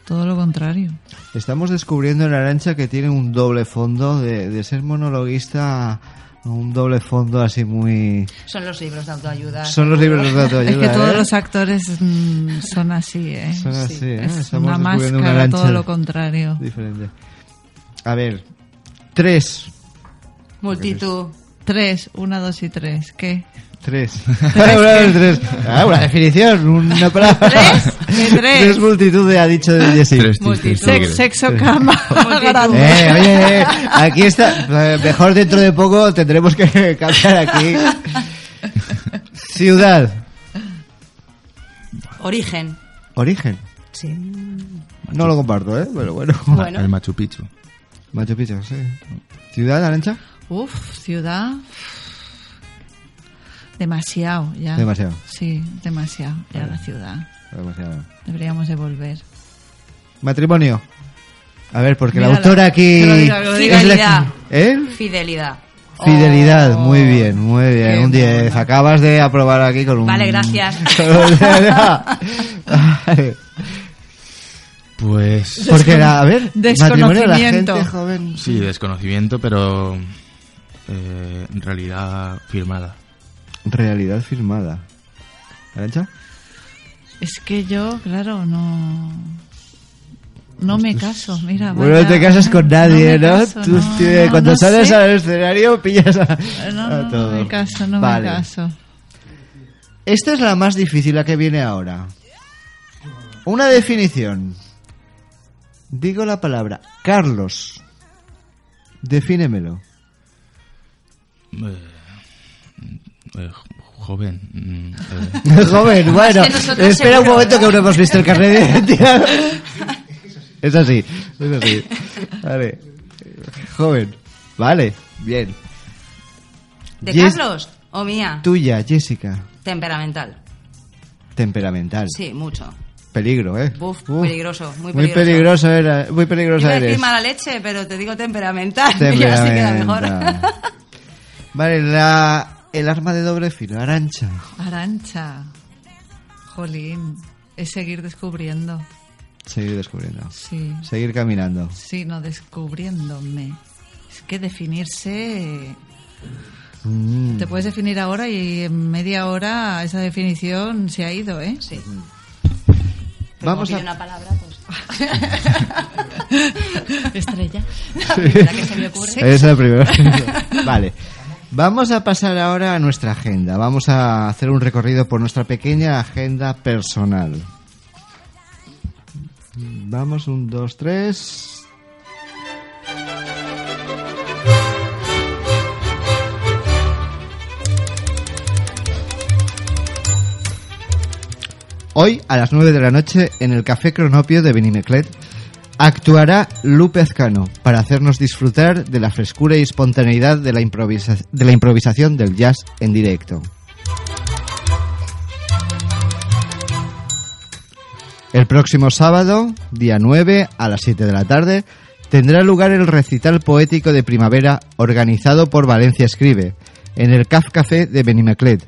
Todo lo contrario. Estamos descubriendo en Arancha que tiene un doble fondo de, de ser monologuista a un doble fondo así muy... Son los libros de autoayuda. Son los libros de autoayuda, es que todos ¿eh? los actores mm, son así, ¿eh? Son así, ¿eh? Es Estamos una máscara, todo lo contrario. diferente. A ver, tres. Multitud. Tres, una, dos y tres. ¿Qué? Tres. una, dos, tres. Ah, una definición, una palabra. ¿Tres? ¿Qué tres? Tres multitudes, ha dicho de Jessy. Tres. Sex- sexo, cama. Eh, oye, eh, aquí está. eh, Mejor dentro de poco tendremos que cambiar aquí. Ciudad. Origen. Origen. Sí. No lo comparto, ¿eh? Pero bueno. Bueno. El Machu Picchu. Machu Picchu, sí. ¿Ciudad, Arancha? Uf, ciudad. Demasiado, ya. Demasiado. Sí, demasiado. Ya la ciudad. Demasiado. Deberíamos de volver. Matrimonio. A ver, porque la Mira, autora aquí... la- Fidelidad. ¿Eh? Fidelidad. Fidelidad, Oh, muy bien, muy bien. Un 10. mona. Acabas de aprobar aquí con un... Vale, gracias. Vale. Pues Porque, la, a ver, matrimonio, la Desconocimiento. gente joven... sí, desconocimiento, pero eh, en realidad firmada. Realidad firmada. ¿Arancha? Es que yo, claro, no. No me caso, mira. Bueno, no te casas con nadie, me ¿no? caso, Tú, no, tío, no, cuando no sales sé. al escenario pillas a, No, a no, no todo. me caso, no Vale. me caso. Esta es la más difícil, la que viene ahora. Una definición. Digo la palabra Carlos. Defínemelo. Eh, eh, joven. mm, eh, Joven, bueno. Espera un momento que aún no hemos visto el carnet de identidad. Es así, es así. Vale. Joven. Vale, bien. ¿De Yes- Carlos o mía? Tuya, Jessica. Temperamental. Temperamental. Sí, mucho. Peligro, ¿eh? Buf, Uf, peligroso, muy Muy peligroso. peligroso era, muy peligrosa Iba a decir eres. mala leche, pero te digo temperamental, queda mejor. Vale, la, el arma de doble filo, Arancha. Arancha. Jolín. Es seguir descubriendo. Seguir descubriendo. Sí. Seguir caminando. Sí, no descubriéndome. Es que definirse. Mm. Te puedes definir ahora y en media hora esa definición se ha ido, ¿eh? Sí. Vamos Como a... una palabra, pues. Estrella. La primera que se me ocurre. Es la primera. vale. Vamos a pasar ahora a nuestra agenda. Vamos a hacer un recorrido por nuestra pequeña agenda personal. Vamos, un, dos, tres. Hoy, a las 9 de la noche, en el Café Cronopio de Benimeclet, actuará Lupe Azcano para hacernos disfrutar de la frescura y espontaneidad de la, improvisación del jazz en directo. El próximo sábado, día 9, a las 7 de la tarde, tendrá lugar el recital poético de primavera organizado por Valencia Escribe, en el CAF Café de Benimeclet.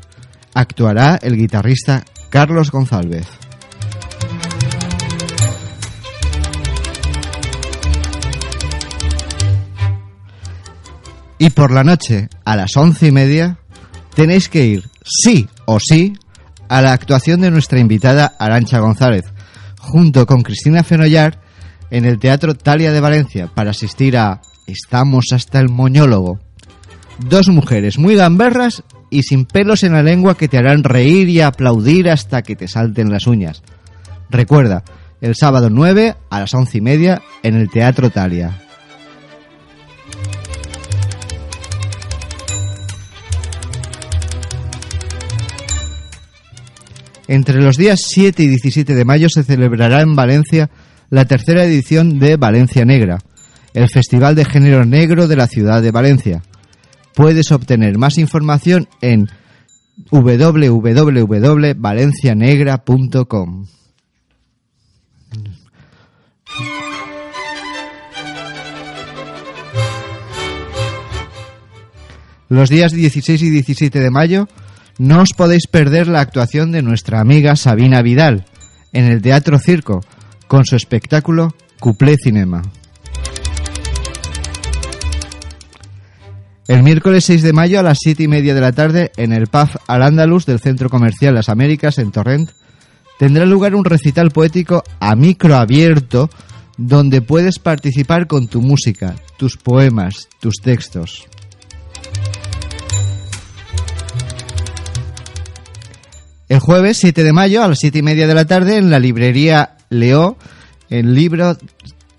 Actuará el guitarrista Carlos González. Y por la noche, a las once y media, tenéis que ir, sí o sí, a la actuación de nuestra invitada Arancha González, junto con Cristina Fenollar, en el Teatro Talia de Valencia, para asistir a Estamos hasta el moñólogo. Dos mujeres muy gamberras y sin pelos en la lengua que te harán reír y aplaudir hasta que te salten las uñas. Recuerda, el sábado 9 a las once y media en el Teatro Talia. Entre los días 7 y 17 de mayo se celebrará en Valencia la tercera edición de Valencia Negra, el festival de género negro de la ciudad de Valencia. Puedes obtener más información en www.valencianegra.com. Los días 16 y 17 de mayo no os podéis perder la actuación de nuestra amiga Sabina Vidal en el Teatro Circo con su espectáculo Cuplé Cinema. El miércoles 6 de mayo a las 7 y media de la tarde en el pub Al Andalus del Centro Comercial Las Américas en Torrent tendrá lugar un recital poético a micro abierto donde puedes participar con tu música, tus poemas, tus textos. El jueves 7 de mayo a las 7 y media de la tarde en la librería Leo, el libro,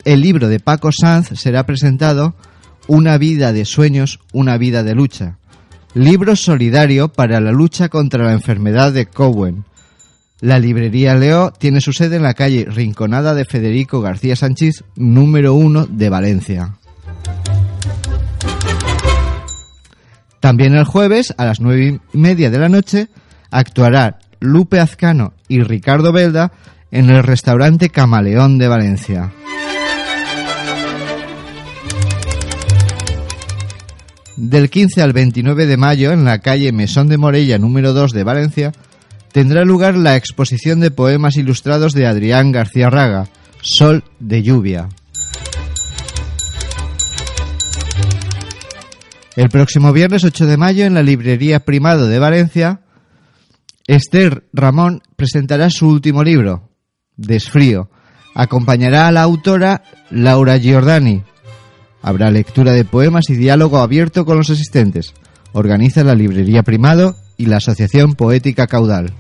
el libro de Paco Sanz será presentado Una vida de sueños, una vida de lucha. Libro solidario para la lucha contra la enfermedad de Cowen. La librería Leo tiene su sede en la calle Rinconada de Federico García Sánchez, número 1 de Valencia. También el jueves, a las nueve y media de la noche, actuará Lupe Azcano y Ricardo Belda en el restaurante Camaleón de Valencia. Del 15 al 29 de mayo, en la calle Mesón de Morella número 2 de Valencia, tendrá lugar la exposición de poemas ilustrados de Adrián García Raga, Sol de Lluvia. El próximo viernes 8 de mayo en la librería Primado de Valencia, Esther Ramón presentará su último libro, Desfrío. Acompañará a la autora Laura Giordani. Habrá lectura de poemas y diálogo abierto con los asistentes. Organiza la librería Primado y la Asociación Poética Caudal.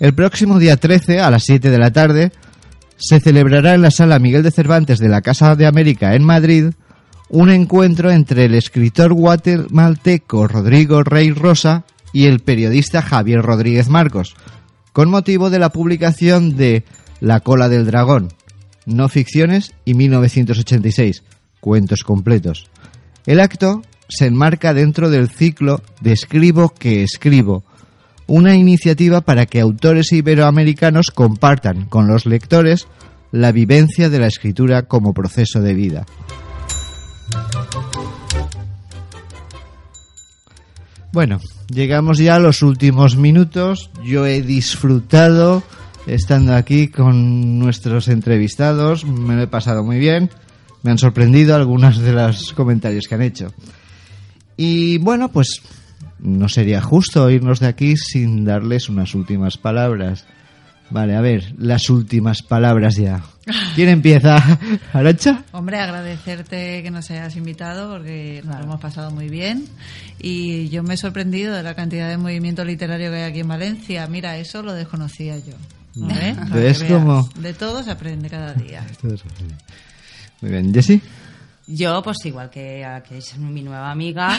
El próximo día 13 a las 7 de la tarde se celebrará en la sala Miguel de Cervantes de la Casa de América en Madrid un encuentro entre el escritor guatemalteco Rodrigo Rey Rosa y el periodista Javier Rodríguez Marcos, con motivo de la publicación de La cola del dragón, no ficciones y 1986, cuentos completos. El acto se enmarca dentro del ciclo de Escribo que escribo, una iniciativa para que autores iberoamericanos compartan con los lectores la vivencia de la escritura como proceso de vida. Bueno, llegamos ya a los últimos minutos. Yo he disfrutado estando aquí con nuestros entrevistados. Me lo he pasado muy bien. Me han sorprendido algunos de los comentarios que han hecho. Y bueno, pues no sería justo irnos de aquí sin darles unas últimas palabras. Vale, a ver, las últimas palabras ya. ¿Quién empieza? ¿Arancha? Hombre, agradecerte que nos hayas invitado porque nos lo hemos pasado muy bien y yo me he sorprendido de la cantidad de movimiento literario que hay aquí en Valencia. Mira, eso lo desconocía yo. ¿eh? Que ¿Ves? De todo se aprende cada día. Muy bien, Jessy. Yo, pues igual que, que es mi nueva amiga,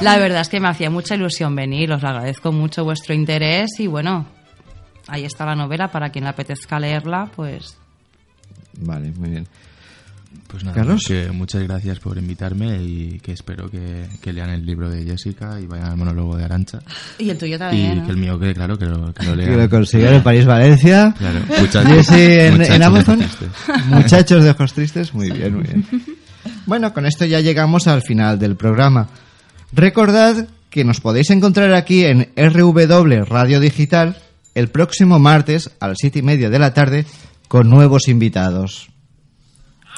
la verdad es que me hacía mucha ilusión venir, os agradezco mucho vuestro interés y bueno, ahí está la novela para quien le apetezca leerla, pues Vale, muy bien. Pues nada, ¿Carlos? que muchas gracias por invitarme y que espero que, que lean el libro de Jessica y vayan al monólogo de Arancha. y el tuyo Y también. ¿no? que el mío, que claro, que lo, que lo Que lean. lo consigan en París-Valencia. Claro, muchachos, Jessy en, muchachos en de Amazon. Tristes. Muchachos de ojos tristes. Muy bien, muy bien. Bueno, con esto ya llegamos al final del programa. Recordad que nos podéis encontrar aquí en RW Radio Digital el próximo martes a las siete y media de la tarde con nuevos invitados.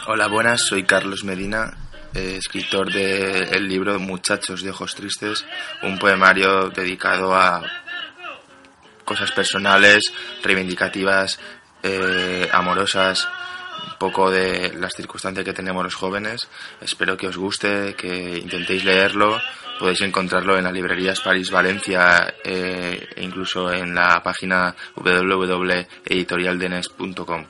Hola, buenas, soy Carlos Medina, eh, escritor del libro Muchachos de Ojos Tristes, un poemario dedicado a cosas personales, reivindicativas, eh, amorosas, un poco de las circunstancias que tenemos los jóvenes. Espero que os guste, que intentéis leerlo. Podéis encontrarlo en las librerías París Valencia eh, e incluso en la página www.editorialdenes.com.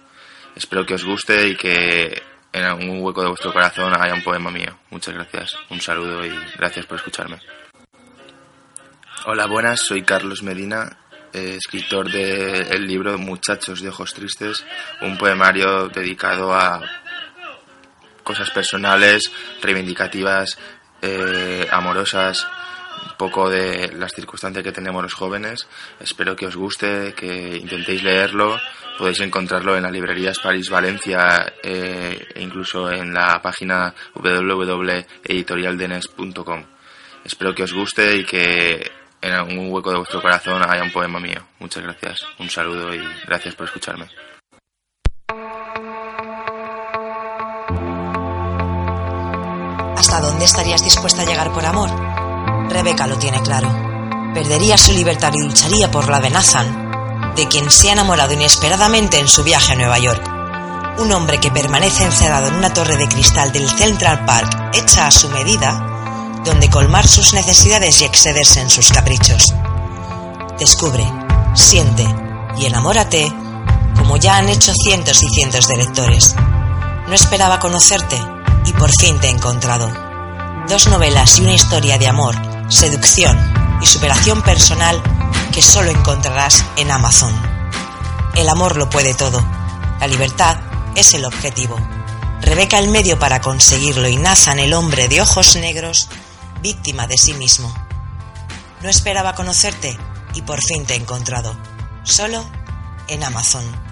Espero que os guste y que en algún hueco de vuestro corazón haya un poema mío. Muchas gracias. Un saludo y gracias por escucharme. Hola, buenas. Soy Carlos Medina, eh, escritor del libro Muchachos de Ojos Tristes, un poemario dedicado a cosas personales, reivindicativas, eh, amorosas, poco de las circunstancias que tenemos los jóvenes. Espero que os guste, que intentéis leerlo. Podéis encontrarlo en las librerías París Valencia eh, e incluso en la página www.editorialdenes.com. Espero que os guste y que en algún hueco de vuestro corazón haya un poema mío. Muchas gracias. Un saludo y gracias por escucharme. ¿Hasta dónde estarías dispuesta a llegar por amor? Rebeca lo tiene claro. Perdería su libertad y lucharía por la de Nathan, de quien se ha enamorado inesperadamente en su viaje a Nueva York. Un hombre que permanece encerrado en una torre de cristal del Central Park hecha a su medida, donde colmar sus necesidades y excederse en sus caprichos. Descubre, siente y enamórate como ya han hecho cientos y cientos de lectores. No esperaba conocerte y por fin te he encontrado. Dos novelas y una historia de amor, seducción y superación personal que solo encontrarás en Amazon. El amor lo puede todo. La libertad es el objetivo. Rebeca el medio para conseguirlo y Nathan el hombre de ojos negros, víctima de sí mismo. No esperaba conocerte y por fin te he encontrado. Solo en Amazon.